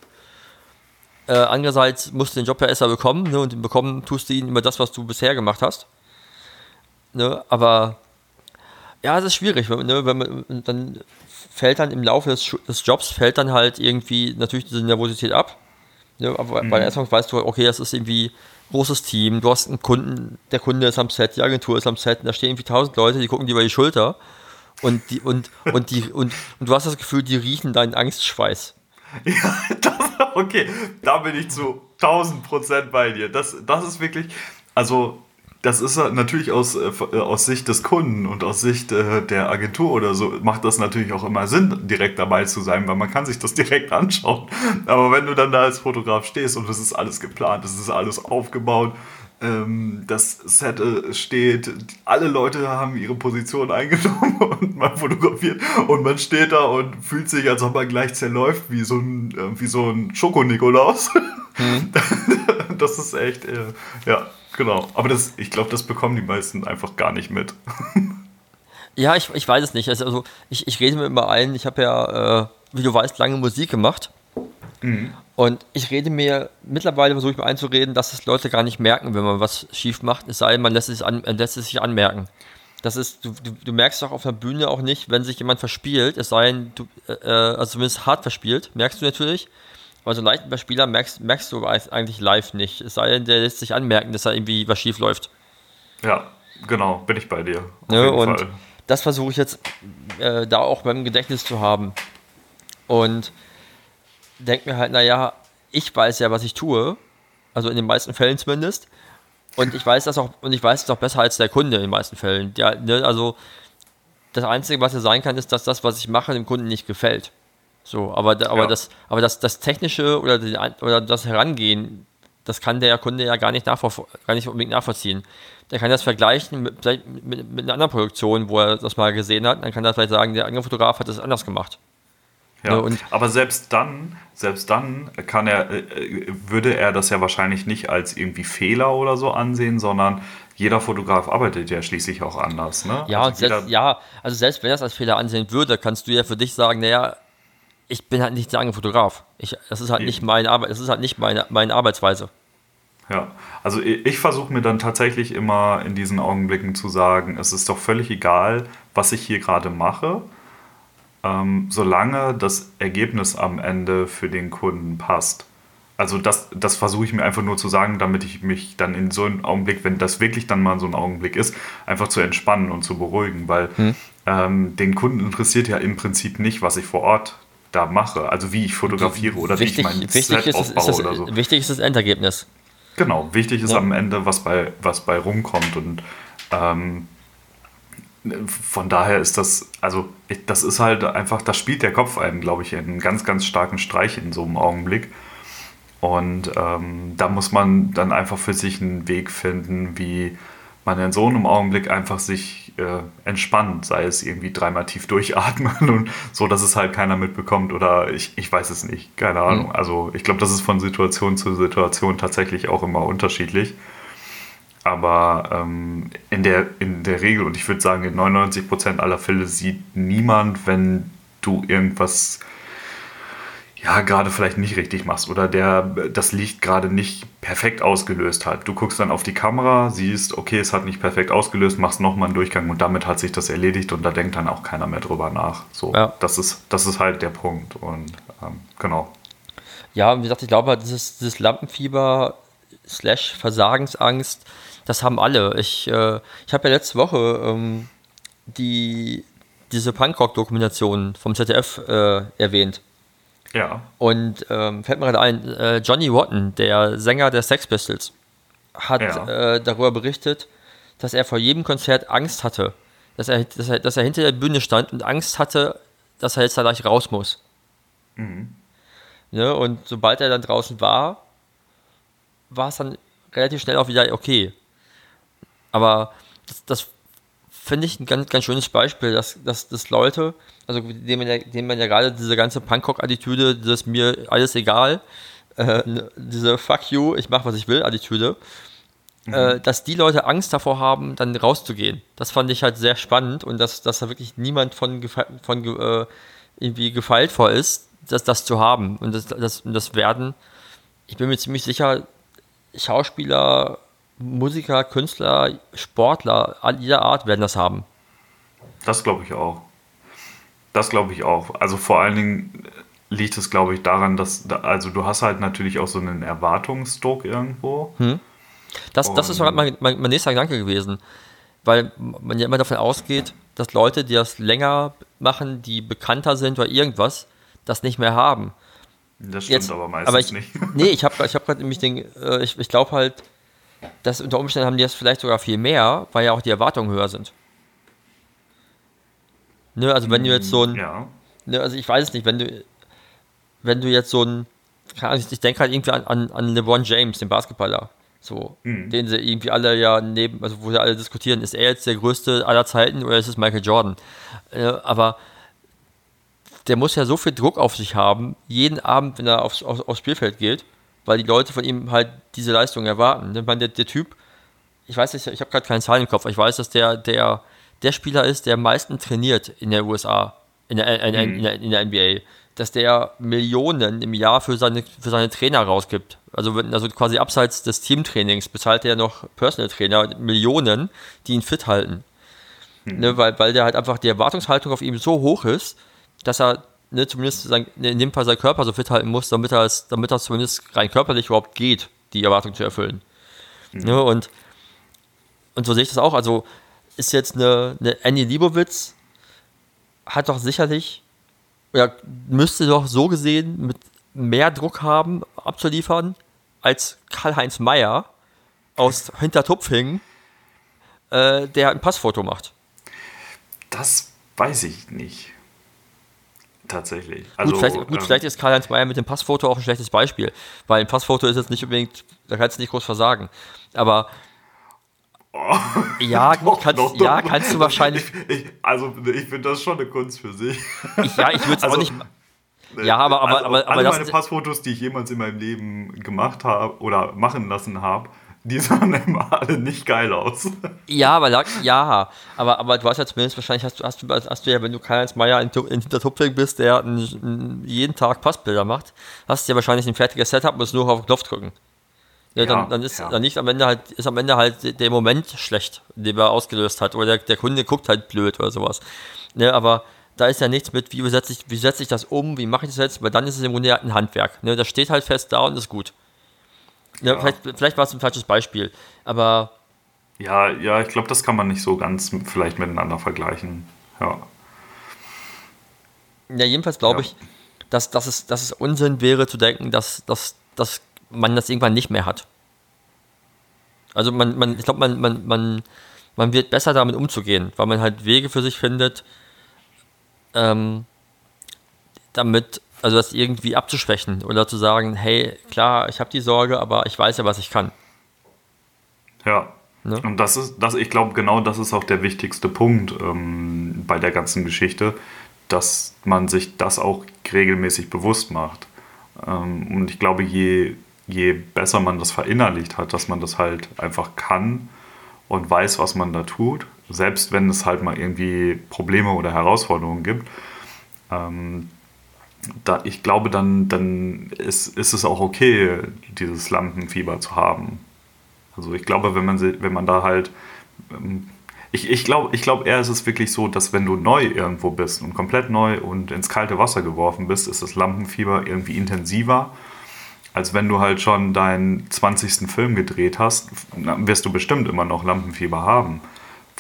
Äh, andererseits musst du den Job ja erst bekommen, ne? Und bekommen tust du ihn über das, was du bisher gemacht hast. Ne? Aber ja, es ist schwierig, ne, wenn man, dann fällt dann im Laufe des, des, Jobs, fällt dann halt irgendwie natürlich diese Nervosität ab. Ne, aber mhm. Bei der Song weißt du, okay, das ist irgendwie großes Team, du hast einen Kunden, der Kunde ist am Set, die Agentur ist am Set, und da stehen irgendwie tausend Leute, die gucken dir über die Schulter und die und und die und, und du hast das Gefühl, die riechen deinen Angstschweiß. [laughs] Ja, das, okay, da bin ich zu 1000 Prozent bei dir. Das, das ist wirklich, also das ist natürlich aus, äh, äh, aus Sicht des Kunden und aus Sicht äh, der Agentur oder so, macht das natürlich auch immer Sinn, direkt dabei zu sein, weil man kann sich das [laughs] direkt anschauen. Aber wenn du dann da als Fotograf stehst und das ist alles geplant, das ist alles aufgebaut, ähm, das Set steht, alle Leute haben ihre Position [laughs] eingenommen und man fotografiert und man steht da und fühlt sich, als ob man gleich zerläuft, wie so ein, wie so ein Schoko-Nikolaus. Hm. [laughs] Das ist echt, ja, Genau, aber das, ich glaube, das bekommen die meisten einfach gar nicht mit. [laughs] ja, ich, ich weiß es nicht. Also, also ich, ich rede mir immer ein, ich habe ja, äh, wie du weißt, lange Musik gemacht. Mhm. Und ich rede mir, mittlerweile versuche ich mir einzureden, dass es Leute gar nicht merken, wenn man was schief macht, es sei denn, man lässt es, an, lässt es sich anmerken. Das ist, du, du, du, merkst doch auf der Bühne auch nicht, wenn sich jemand verspielt, es sei denn, du, äh, äh also zumindest hart verspielt, merkst du natürlich. Aber so einen leichten Spieler merkst, merkst du eigentlich live nicht. Es sei denn, der lässt sich anmerken, dass da irgendwie was schief läuft. Ja, genau, bin ich bei dir. Auf ja, und Fall. das versuche ich jetzt äh, da auch beim Gedächtnis zu haben. Und denke mir halt, naja, ich weiß ja, was ich tue. Also in den meisten Fällen zumindest. Und ich weiß das auch, und ich weiß es auch besser als der Kunde in den meisten Fällen. Ja, ne, also das Einzige, was ja sein kann, ist, dass das, was ich mache, dem Kunden nicht gefällt. So, aber, aber, ja. das, aber das, das Technische oder, die, oder das Herangehen, das kann der Kunde ja gar nicht, gar nicht unbedingt nachvollziehen. Der kann das vergleichen mit, mit, mit, einer anderen Produktion, wo er das mal gesehen hat. Dann kann er vielleicht sagen, der andere Fotograf hat das anders gemacht. Ja, ne, und aber selbst dann, selbst dann kann er, äh, würde er das ja wahrscheinlich nicht als irgendwie Fehler oder so ansehen, sondern jeder Fotograf arbeitet ja schließlich auch anders. Ne? Ja, also selbst, ja, also selbst wenn er es als Fehler ansehen würde, kannst du ja für dich sagen, naja, ich bin halt nicht eigene Fotograf. Ich, das ist halt nicht meine Arbeit, das ist halt nicht meine, meine Arbeitsweise. Ja, also ich, ich versuche mir dann tatsächlich immer in diesen Augenblicken zu sagen, es ist doch völlig egal, was ich hier gerade mache, ähm, solange das Ergebnis am Ende für den Kunden passt. Also das, das versuche ich mir einfach nur zu sagen, damit ich mich dann in so einem Augenblick, wenn das wirklich dann mal so ein Augenblick ist, einfach zu entspannen und zu beruhigen, weil hm. ähm, den Kunden interessiert ja im Prinzip nicht, was ich vor Ort da mache, also wie ich fotografiere oder wichtig, wie ich mein wichtig Set ist, aufbaue ist das, oder so. Wichtig ist das Endergebnis. Genau, wichtig ist ja. am Ende, was bei, was bei rumkommt und ähm, von daher ist das, also ich, das ist halt einfach, das spielt der Kopf einem, glaube ich, einen ganz, ganz starken Streich in so einem Augenblick. Und ähm, da muss man dann einfach für sich einen Weg finden, wie man in so einem Augenblick einfach sich äh, entspannt, sei es irgendwie dreimal tief durchatmen und so, dass es halt keiner mitbekommt oder ich, ich weiß es nicht, keine Ahnung. Mhm. Also ich glaube, das ist von Situation zu Situation tatsächlich auch immer unterschiedlich. Aber ähm, in, der, in der Regel, und ich würde sagen, in 99% aller Fälle sieht niemand, wenn du irgendwas ja, gerade vielleicht nicht richtig machst oder der das Licht gerade nicht perfekt ausgelöst hat. Du guckst dann auf die Kamera, siehst, okay, es hat nicht perfekt ausgelöst, machst nochmal einen Durchgang und damit hat sich das erledigt und da denkt dann auch keiner mehr drüber nach. So, ja. das, ist, das ist halt der Punkt und ähm, genau. Ja, wie gesagt, ich glaube, dieses, dieses Lampenfieber slash Versagensangst, das haben alle. Ich, äh, ich habe ja letzte Woche ähm, die, diese Punkrock-Dokumentation vom ZDF äh, erwähnt. Ja. Und ähm, fällt mir gerade ein, äh, Johnny Watton, der Sänger der Sex Pistols, hat ja. äh, darüber berichtet, dass er vor jedem Konzert Angst hatte. Dass er, dass, er, dass er hinter der Bühne stand und Angst hatte, dass er jetzt da gleich raus muss. Mhm. Ne, und sobald er dann draußen war, war es dann relativ schnell auch wieder okay. Aber das, das finde ich ein ganz, ganz schönes Beispiel, dass, dass, dass Leute, also dem man ja, dem man ja gerade diese ganze Punkrock-Attitüde, das mir alles egal, äh, diese Fuck you, ich mach was ich will Attitüde, mhm. äh, dass die Leute Angst davor haben, dann rauszugehen. Das fand ich halt sehr spannend und dass, dass da wirklich niemand von, von äh, irgendwie gefeilt vor ist, das, das zu haben. Und das, das, das werden, ich bin mir ziemlich sicher, Schauspieler, Musiker, Künstler, Sportler jeder Art werden das haben. Das glaube ich auch. Das glaube ich auch. Also vor allen Dingen, liegt es, glaube ich, daran, dass, also du hast halt natürlich auch so einen Erwartungsdruck irgendwo. Hm. Das, das ist mein, mein, mein nächster Gedanke gewesen, weil man ja immer davon ausgeht, dass Leute, die das länger machen, die bekannter sind oder irgendwas, das nicht mehr haben. Das stimmt Jetzt, aber meistens aber ich, nicht. Nee, ich habe ich hab gerade nämlich den, äh, ich, ich glaube halt, dass unter Umständen haben die das vielleicht sogar viel mehr, weil ja auch die Erwartungen höher sind. Ne, also wenn du jetzt so ein, ja. ne, also ich weiß es nicht, wenn du, wenn du jetzt so ein, ich denke halt irgendwie an, an, an LeBron James, den Basketballer, so, mhm. den sie irgendwie alle ja neben, also wo sie alle diskutieren, ist er jetzt der größte aller Zeiten oder ist es Michael Jordan? Äh, aber der muss ja so viel Druck auf sich haben, jeden Abend, wenn er aufs, aufs, aufs Spielfeld geht, weil die Leute von ihm halt diese Leistung erwarten. Ich meine, der, der Typ, ich weiß nicht, ich habe gerade keine Zahlen im Kopf, ich weiß, dass der, der, der Spieler ist, der am meisten trainiert in der USA, in der, in, mhm. in, der, in der NBA dass der Millionen im Jahr für seine, für seine Trainer rausgibt. Also, also quasi abseits des Teamtrainings bezahlt er noch Personal Trainer Millionen, die ihn fit halten. Mhm. Ne, weil, weil der halt einfach die Erwartungshaltung auf ihm so hoch ist, dass er ne, zumindest sein, in dem Fall seinen Körper so fit halten muss, damit er es, damit er zumindest rein körperlich überhaupt geht, die Erwartung zu erfüllen. Mhm. Ne, und, und so sehe ich das auch. Also ist jetzt eine, eine Annie Liebowitz, hat doch sicherlich ja, müsste doch so gesehen mit mehr Druck haben, abzuliefern, als Karl-Heinz Meyer aus Hintertupfingen, äh, der ein Passfoto macht. Das weiß ich nicht. Tatsächlich. Also, gut, vielleicht, gut, ähm, vielleicht ist Karl-Heinz Meyer mit dem Passfoto auch ein schlechtes Beispiel, weil ein Passfoto ist jetzt nicht unbedingt, da kannst du nicht groß versagen. Aber Oh. Ja, [laughs] doch, kannst, doch, doch, ja, kannst du wahrscheinlich. Ich, ich, also, ich finde das schon eine Kunst für sich. Ich, ja, ich würde es also, auch nicht. Ja, aber, aber, also, aber, aber alle meine Passfotos, die ich jemals in meinem Leben gemacht habe oder machen lassen habe, die sahen [laughs] immer alle nicht geil aus. Ja, aber ja, aber, aber du hast ja zumindest wahrscheinlich hast du, hast du, hast du ja, wenn du Karl-Heinz Meier in, in Hintertupfing bist, der jeden Tag Passbilder macht, hast du ja wahrscheinlich ein fertiges Setup, musst nur auf den Knopf drücken. Ja, dann, dann ist ja. dann nicht am Ende halt, ist am Ende halt der Moment schlecht, den er ausgelöst hat. Oder der, der Kunde guckt halt blöd oder sowas. Ne, aber da ist ja nichts mit, wie setze ich, wie setze ich das um, wie mache ich das jetzt, weil dann ist es im Grunde ein Handwerk. Ne, das steht halt fest da und ist gut. Ne, ja. Vielleicht, vielleicht war es ein falsches Beispiel, aber. Ja, ja, ich glaube, das kann man nicht so ganz vielleicht miteinander vergleichen. Ja. Ja, jedenfalls glaube ich, dass, dass, es, dass es Unsinn wäre zu denken, dass, dass, dass man das irgendwann nicht mehr hat. Also man, man ich glaube, man, man, man, man wird besser damit umzugehen, weil man halt Wege für sich findet, ähm, damit, also das irgendwie abzuschwächen oder zu sagen, hey, klar, ich habe die Sorge, aber ich weiß ja, was ich kann. Ja. Ne? Und das ist, das, ich glaube, genau das ist auch der wichtigste Punkt ähm, bei der ganzen Geschichte, dass man sich das auch regelmäßig bewusst macht. Ähm, und ich glaube, je je besser man das verinnerlicht hat, dass man das halt einfach kann und weiß, was man da tut, selbst wenn es halt mal irgendwie Probleme oder Herausforderungen gibt, ähm, da, ich glaube, dann, dann ist, ist es auch okay, dieses Lampenfieber zu haben. Also ich glaube, wenn man, wenn man da halt... Ähm, ich, ich glaube ich glaub eher ist es wirklich so, dass wenn du neu irgendwo bist und komplett neu und ins kalte Wasser geworfen bist, ist das Lampenfieber irgendwie intensiver als wenn du halt schon deinen 20. Film gedreht hast, wirst du bestimmt immer noch Lampenfieber haben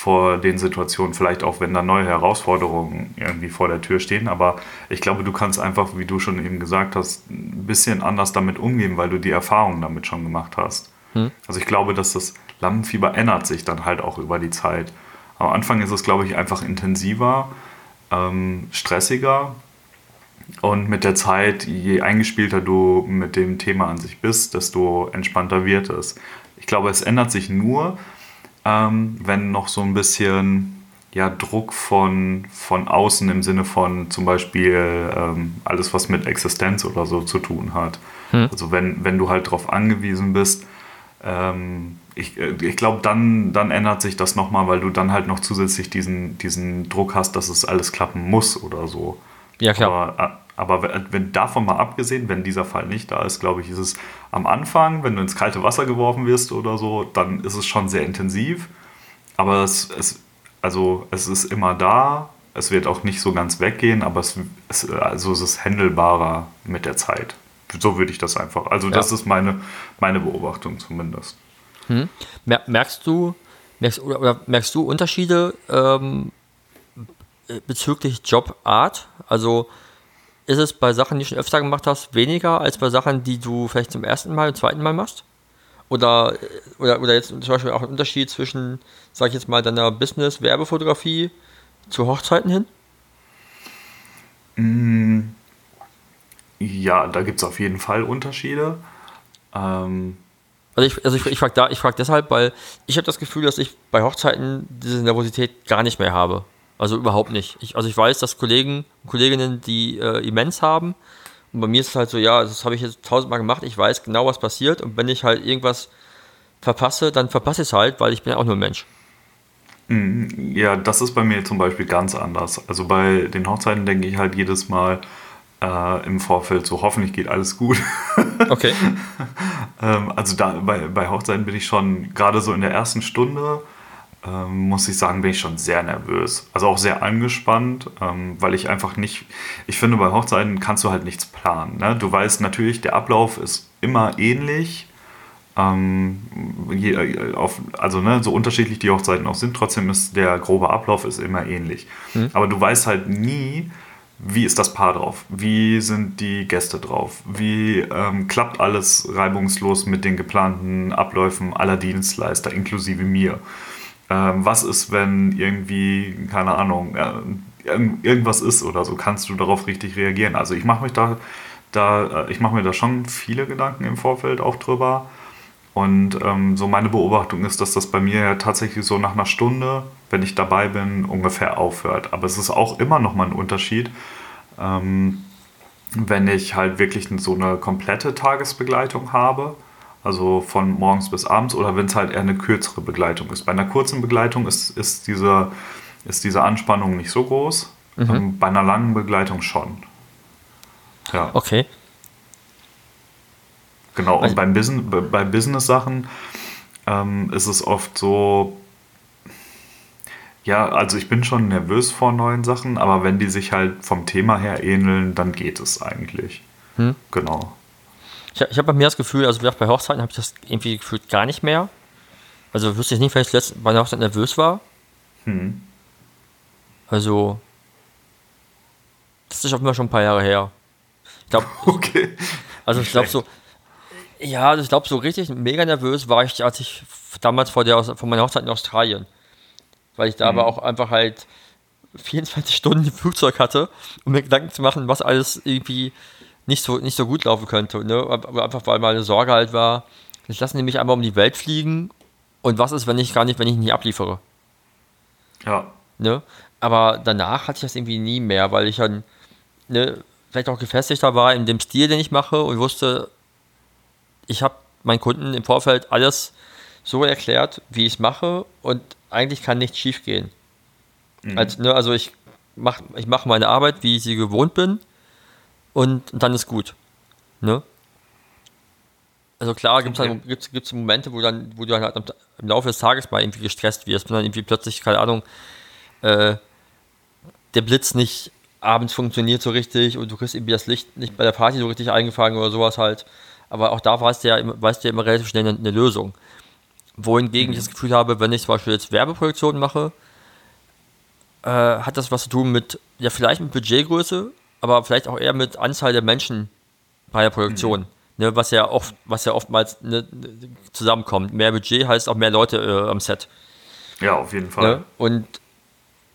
vor den Situationen, vielleicht auch wenn da neue Herausforderungen irgendwie vor der Tür stehen. Aber ich glaube, du kannst einfach, wie du schon eben gesagt hast, ein bisschen anders damit umgehen, weil du die Erfahrung damit schon gemacht hast. Hm. Also ich glaube, dass das Lampenfieber ändert sich dann halt auch über die Zeit. Am Anfang ist es, glaube ich, einfach intensiver, ähm, stressiger und mit der Zeit, je eingespielter du mit dem Thema an sich bist, desto entspannter wird es. Ich glaube, es ändert sich nur, ähm, wenn noch so ein bisschen ja, Druck von, von außen im Sinne von zum Beispiel ähm, alles, was mit Existenz oder so zu tun hat. Hm. Also wenn, wenn du halt darauf angewiesen bist, ähm, ich, äh, ich glaube, dann, dann ändert sich das nochmal, weil du dann halt noch zusätzlich diesen, diesen Druck hast, dass es alles klappen muss oder so. Ja, klar. Aber, aber wenn davon mal abgesehen, wenn dieser Fall nicht da ist, glaube ich, ist es am Anfang, wenn du ins kalte Wasser geworfen wirst oder so, dann ist es schon sehr intensiv. Aber es, es, also es ist immer da es wird auch nicht so ganz weggehen, aber es, es, also es ist handelbarer mit der Zeit. So würde ich das einfach. Also ja. das ist meine, meine Beobachtung zumindest. Hm. Merkst du, merkst, oder merkst du Unterschiede ähm, bezüglich Jobart? Also ist es bei Sachen, die du schon öfter gemacht hast, weniger als bei Sachen, die du vielleicht zum ersten Mal, zum zweiten Mal machst? Oder, oder, oder jetzt zum Beispiel auch ein Unterschied zwischen, sag ich jetzt mal, deiner Business-Werbefotografie zu Hochzeiten hin? Mm, ja, da gibt es auf jeden Fall Unterschiede. Ähm also ich, also ich, ich frage da, frag deshalb, weil ich habe das Gefühl, dass ich bei Hochzeiten diese Nervosität gar nicht mehr habe. Also überhaupt nicht. Ich, also ich weiß, dass Kollegen und Kolleginnen die äh, immens haben. Und bei mir ist es halt so, ja, das habe ich jetzt tausendmal gemacht, ich weiß genau, was passiert. Und wenn ich halt irgendwas verpasse, dann verpasse ich es halt, weil ich bin ja auch nur ein Mensch. Mhm. Ja, das ist bei mir zum Beispiel ganz anders. Also bei den Hochzeiten denke ich halt jedes Mal äh, im Vorfeld so, hoffentlich geht alles gut. [laughs] Okay. ähm, also da bei, bei Hochzeiten bin ich schon gerade so in der ersten Stunde ähm, muss ich sagen, bin ich schon sehr nervös. Also auch sehr angespannt, ähm, weil ich einfach nicht, ich finde, bei Hochzeiten kannst du halt nichts planen. Ne? Du weißt natürlich, der Ablauf ist immer ähnlich. Ähm, je, äh, auf, also ne, so unterschiedlich die Hochzeiten auch sind, trotzdem ist der grobe Ablauf ist immer ähnlich. Mhm. Aber du weißt halt nie, wie ist das Paar drauf? Wie sind die Gäste drauf? Wie ähm, klappt alles reibungslos mit den geplanten Abläufen aller Dienstleister, inklusive mir? Ähm, was ist, wenn irgendwie, keine Ahnung, äh, irgendwas ist oder so, kannst du darauf richtig reagieren. Also ich mache mich da, da äh, ich mache mir da schon viele Gedanken im Vorfeld auch drüber. Und ähm, so meine Beobachtung ist, dass das bei mir ja tatsächlich so nach einer Stunde, wenn ich dabei bin, ungefähr aufhört. Aber es ist auch immer noch mal ein Unterschied, ähm, wenn ich halt wirklich so eine komplette Tagesbegleitung habe also von morgens bis abends, oder wenn es halt eher eine kürzere Begleitung ist. Bei einer kurzen Begleitung ist, ist, diese, ist diese Anspannung nicht so groß, mhm. ähm, bei einer langen Begleitung schon. Ja. Okay. Genau, und also, beim Business, bei Business-Sachen ähm, ist es oft so, ja, also ich bin schon nervös vor neuen Sachen, aber wenn die sich halt vom Thema her ähneln, dann geht es eigentlich. Hm. Genau. Ich, ich habe bei mir das Gefühl, also bei Hochzeiten habe ich das irgendwie gefühlt gar nicht mehr. Also wüsste ich nicht, wenn ich letzte bei einer Hochzeit nervös war. Hm. Also, das ist auf immer schon ein paar Jahre her. Ich glaube, [laughs] okay. Also ich glaube so, ja, also ich glaube so richtig mega nervös war ich, als ich damals vor der vor meiner Hochzeit in Australien, weil ich da hm. aber auch einfach halt 24 Stunden im [laughs] Flugzeug hatte, um mir Gedanken zu machen, was alles irgendwie nicht so, nicht so gut laufen könnte. Ne? Aber einfach weil meine Sorge halt war, jetzt lassen die mich einmal um die Welt fliegen und was ist, wenn ich gar nicht, wenn ich nicht abliefere? Ja. Ne? Aber danach hatte ich das irgendwie nie mehr, weil ich dann ne, vielleicht auch gefestigter war in dem Stil, den ich mache und wusste, ich habe meinen Kunden im Vorfeld alles so erklärt, wie ich es mache und eigentlich kann nichts schief gehen. Mhm. Also, ne, also ich mache ich mach meine Arbeit, wie ich sie gewohnt bin und, dann ist gut. Ne? Also klar gibt es okay. gibt's, gibt's Momente, wo, dann, wo du dann halt im Laufe des Tages mal irgendwie gestresst wirst und dann irgendwie plötzlich, keine Ahnung, äh, der Blitz nicht abends funktioniert so richtig und du kriegst irgendwie das Licht nicht bei der Party so richtig eingefangen oder sowas halt. Aber auch da weißt du ja, weißt du ja immer relativ schnell eine, eine Lösung. Wohingegen mhm. ich das Gefühl habe, wenn ich zum Beispiel jetzt Werbeproduktionen mache, äh, hat das was zu tun mit, ja, vielleicht mit Budgetgröße, aber vielleicht auch eher mit Anzahl der Menschen bei der Produktion. Mhm. Ne, was ja oft, was ja oftmals ne, zusammenkommt. Mehr Budget heißt auch mehr Leute äh, am Set. Ja, auf jeden Fall. Ne? Und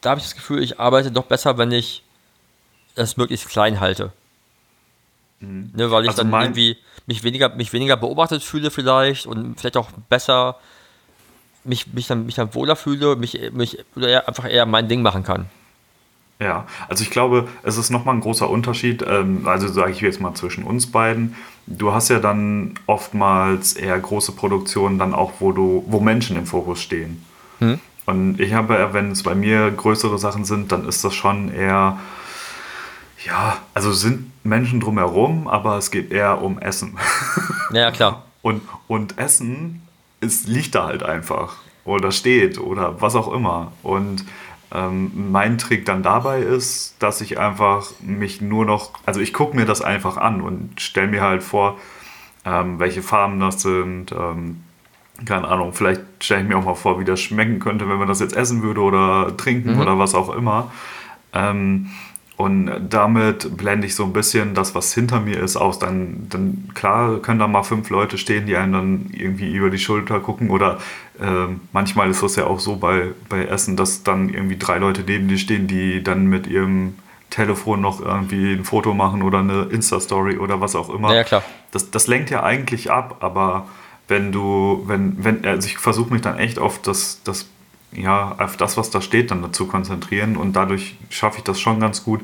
da habe ich das Gefühl, ich arbeite doch besser, wenn ich es möglichst klein halte. Mhm. Ne, weil ich also dann irgendwie mich weniger, mich weniger beobachtet fühle vielleicht und vielleicht auch besser mich, mich, dann, mich dann wohler fühle, mich, mich oder eher, einfach eher mein Ding machen kann. Ja, also ich glaube, es ist nochmal ein großer Unterschied, ähm, also sage ich jetzt mal zwischen uns beiden. Du hast ja dann oftmals eher große Produktionen, dann auch, wo du, wo Menschen im Fokus stehen. Hm. Und ich habe ja, wenn es bei mir größere Sachen sind, dann ist das schon eher, ja, also sind Menschen drumherum, aber es geht eher um Essen. [laughs] Ja, klar. Und, und Essen ist, liegt da halt einfach. Oder steht oder was auch immer. Und Ähm, mein Trick dann dabei ist, dass ich einfach mich nur noch, also ich gucke mir das einfach an und stelle mir halt vor, ähm, welche Farben das sind. Ähm, keine Ahnung, vielleicht stelle ich mir auch mal vor, wie das schmecken könnte, wenn man das jetzt essen würde oder trinken mhm. oder was auch immer. Ähm, und damit blende ich so ein bisschen das, was hinter mir ist, aus. Dann, dann klar können da mal fünf Leute stehen, die einen dann irgendwie über die Schulter gucken. Oder äh, manchmal ist das ja auch so bei, bei Essen, dass dann irgendwie drei Leute neben dir stehen, die dann mit ihrem Telefon noch irgendwie ein Foto machen oder eine Insta-Story oder was auch immer. Ja, klar. Das, das lenkt ja eigentlich ab, aber wenn du, wenn, wenn, also ich versuche mich dann echt auf das, das ja, auf das, was da steht, dann dazu konzentrieren und dadurch schaffe ich das schon ganz gut,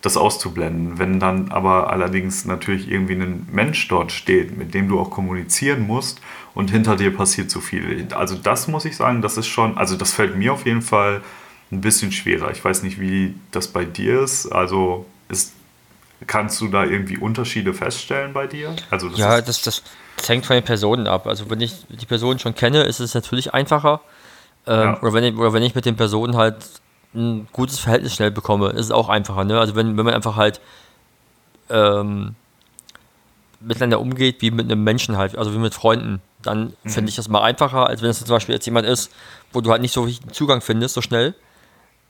das auszublenden. Wenn dann aber allerdings natürlich irgendwie ein Mensch dort steht, mit dem du auch kommunizieren musst und hinter dir passiert zu viel. Also das muss ich sagen, das ist schon, also das fällt mir auf jeden Fall ein bisschen schwerer. Ich weiß nicht, wie das bei dir ist. Also ist, kannst du da irgendwie Unterschiede feststellen bei dir? Also das ja, das, das hängt von den Personen ab. Also wenn ich die Person schon kenne, ist es natürlich einfacher ähm, ja. oder, wenn ich, oder wenn ich mit den Personen halt ein gutes Verhältnis schnell bekomme, ist es auch einfacher. Ne? Also wenn, wenn man einfach halt ähm, miteinander umgeht, wie mit einem Menschen halt, also wie mit Freunden, dann mhm. finde ich das mal einfacher, als wenn es zum Beispiel jetzt jemand ist, wo du halt nicht so richtig Zugang findest, so schnell.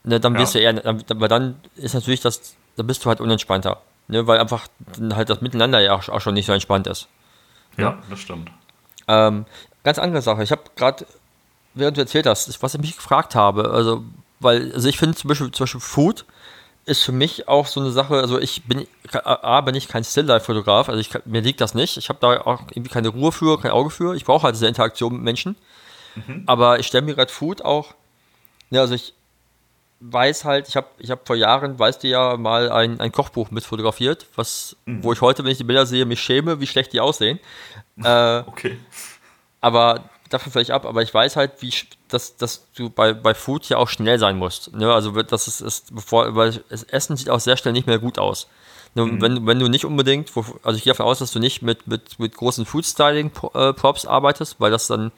Ne, dann ja. du eher, dann, aber dann ist natürlich das, dann bist du halt unentspannter. Ne, weil einfach halt das Miteinander ja auch, auch schon nicht so entspannt ist. Ja, das stimmt. Ähm, ganz andere Sache. Ich habe gerade während du erzählt hast, was ich mich gefragt habe. Also, weil, also ich finde zum Beispiel, zum Beispiel Food ist für mich auch so eine Sache, also ich bin, A, bin ich kein Still-Life-Fotograf, also ich, mir liegt das nicht. Ich habe da auch irgendwie keine Ruhe für, kein Auge für. Ich brauche halt diese Interaktion mit Menschen. Mhm. Aber ich stelle mir gerade Food auch, ja, also ich weiß halt, ich habe ich hab vor Jahren, weißt du ja, mal ein, ein Kochbuch mit fotografiert, was, mhm. wo ich heute, wenn ich die Bilder sehe, mich schäme, wie schlecht die aussehen. [laughs] Äh, okay. Aber davon vielleicht ab, aber ich weiß halt, wie dass, dass du bei, bei Food ja auch schnell sein musst. Ne? Also das ist, ist bevor, weil das Essen sieht auch sehr schnell nicht mehr gut aus. Ne? Mhm. Wenn, wenn du nicht unbedingt, also ich gehe davon aus, dass du nicht mit, mit, mit großen Food-Styling-Props arbeitest, weil das dann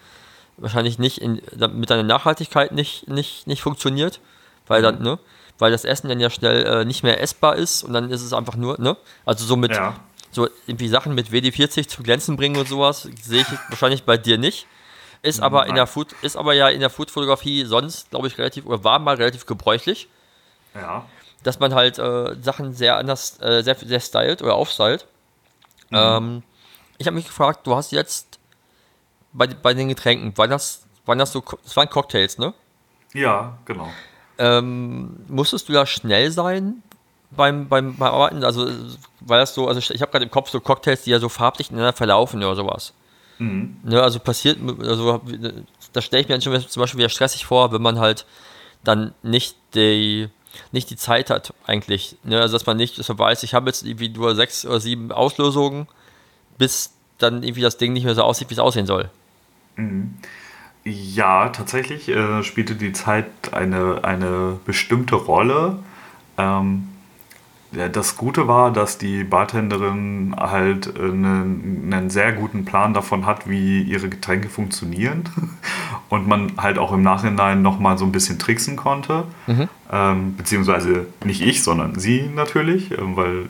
wahrscheinlich nicht in, mit deiner Nachhaltigkeit nicht, nicht, nicht funktioniert, weil dann, mhm. ne? Weil das Essen dann ja schnell äh, nicht mehr essbar ist und dann ist es einfach nur, ne? Also so mit ja. so irgendwie Sachen mit WD40 zu glänzen bringen und sowas, sehe ich wahrscheinlich bei dir nicht. Ist aber in der Food, ist aber ja in der Food-Fotografie sonst, glaube ich, relativ, oder war mal relativ gebräuchlich. Ja. Dass man halt äh, Sachen sehr anders, äh, sehr, sehr stylt oder aufstylt. Mhm. Ähm, ich habe mich gefragt, du hast jetzt bei, bei den Getränken, waren das, waren das so, das waren Cocktails, ne? Ja, genau. Ähm, musstest du da schnell sein beim, beim, beim Arbeiten? Also, weil das so, also ich habe gerade im Kopf so Cocktails, die ja so farblich ineinander verlaufen oder sowas. Mhm. Ne, also passiert, also da stelle ich mir schon zum Beispiel wieder stressig vor, wenn man halt dann nicht die, nicht die Zeit hat, eigentlich. Ne? Also dass man nicht, dass man weiß, ich habe jetzt irgendwie nur sechs oder sieben Auslösungen, bis dann irgendwie das Ding nicht mehr so aussieht, wie es aussehen soll. Mhm. Ja, tatsächlich äh, spielte die Zeit eine, eine bestimmte Rolle. Ähm, das Gute war, dass die Bartenderin halt einen, äh, einen, sehr guten Plan davon hat, wie ihre Getränke funktionieren [laughs] und man halt auch im Nachhinein nochmal so ein bisschen tricksen konnte. Mhm. Ähm, beziehungsweise nicht ich, sondern sie natürlich, äh, weil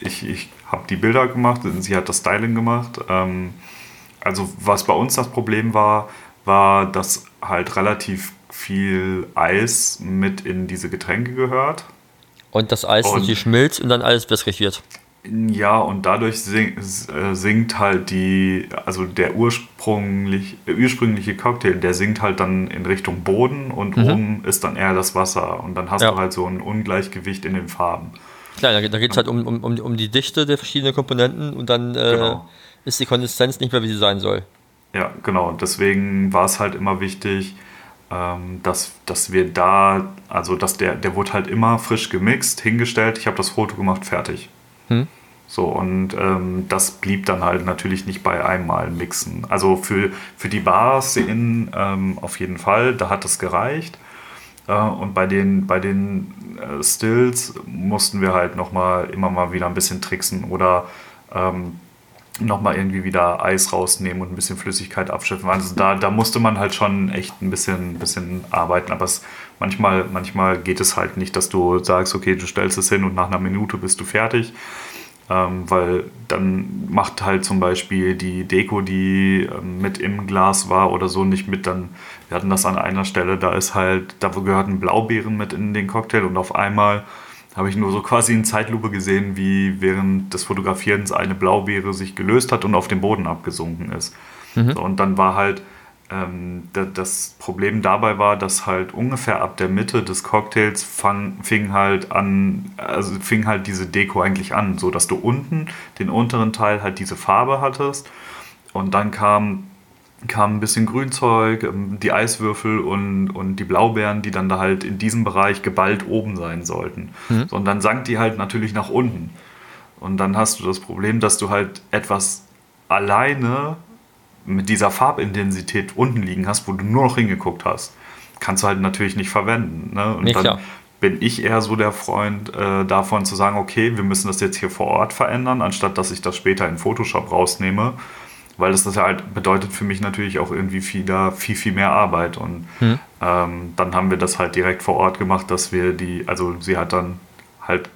ich, ich habe die Bilder gemacht und sie hat das Styling gemacht. Ähm, also was bei uns das Problem war, war, dass halt relativ viel Eis mit in diese Getränke gehört. Und das Eis und, natürlich schmilzt und dann alles wässrig wird. Ja, und dadurch sing, äh, sinkt halt die, also der ursprünglich, ursprüngliche Cocktail, der sinkt halt dann in Richtung Boden und mhm. oben ist dann eher das Wasser. Und dann hast ja. du halt so ein Ungleichgewicht in den Farben. Klar, da, da geht es halt um, um, um die Dichte der verschiedenen Komponenten und dann äh, genau. ist die Konsistenz nicht mehr, wie sie sein soll. Ja, genau. Deswegen war es halt immer wichtig, ähm, dass, dass wir da, also dass der, der wurde halt immer frisch gemixt, hingestellt, ich habe das Foto gemacht, fertig. Hm. So, und ähm, das blieb dann halt natürlich nicht bei einmal mixen. Also für, für die Bars in, ähm, auf jeden Fall, da hat es gereicht. Äh, und bei den, bei den äh, Stills mussten wir halt nochmal immer mal wieder ein bisschen tricksen oder ähm, nochmal irgendwie wieder Eis rausnehmen und ein bisschen Flüssigkeit abschöpfen. Also da, da musste man halt schon echt ein bisschen, bisschen arbeiten. Aber es, manchmal, manchmal geht es halt nicht, dass du sagst, okay, du stellst es hin und nach einer Minute bist du fertig. Ähm, weil dann macht halt zum Beispiel die Deko, die ähm, mit im Glas war oder so, nicht mit. Dann, wir hatten das an einer Stelle, da ist halt, da gehörten Blaubeeren mit in den Cocktail und auf einmal habe ich nur so quasi in Zeitlupe gesehen, wie während des Fotografierens eine Blaubeere sich gelöst hat und auf den Boden abgesunken ist. Mhm. So, und dann war halt ähm, das Problem dabei war, dass halt ungefähr ab der Mitte des Cocktails fang, fing halt an, also fing halt diese Deko eigentlich an, so dass du unten den unteren Teil halt diese Farbe hattest und dann kam kam ein bisschen Grünzeug, ähm, die Eiswürfel und, und die Blaubeeren, die dann da halt in diesem Bereich geballt oben sein sollten. Mhm. So, und dann sank die halt natürlich nach unten. Und dann hast du das Problem, dass du halt etwas alleine mit dieser Farbintensität unten liegen hast, wo du nur noch hingeguckt hast. Kannst du halt natürlich nicht verwenden. Ne? Und nee, dann klar. bin ich eher so der Freund äh, davon zu sagen, okay, wir müssen das jetzt hier vor Ort verändern, anstatt dass ich das später in Photoshop rausnehme weil das, das ja halt bedeutet für mich natürlich auch irgendwie viel, viel, viel mehr Arbeit. Und hm. ähm, dann haben wir das halt direkt vor Ort gemacht, dass wir die, also sie hat dann halt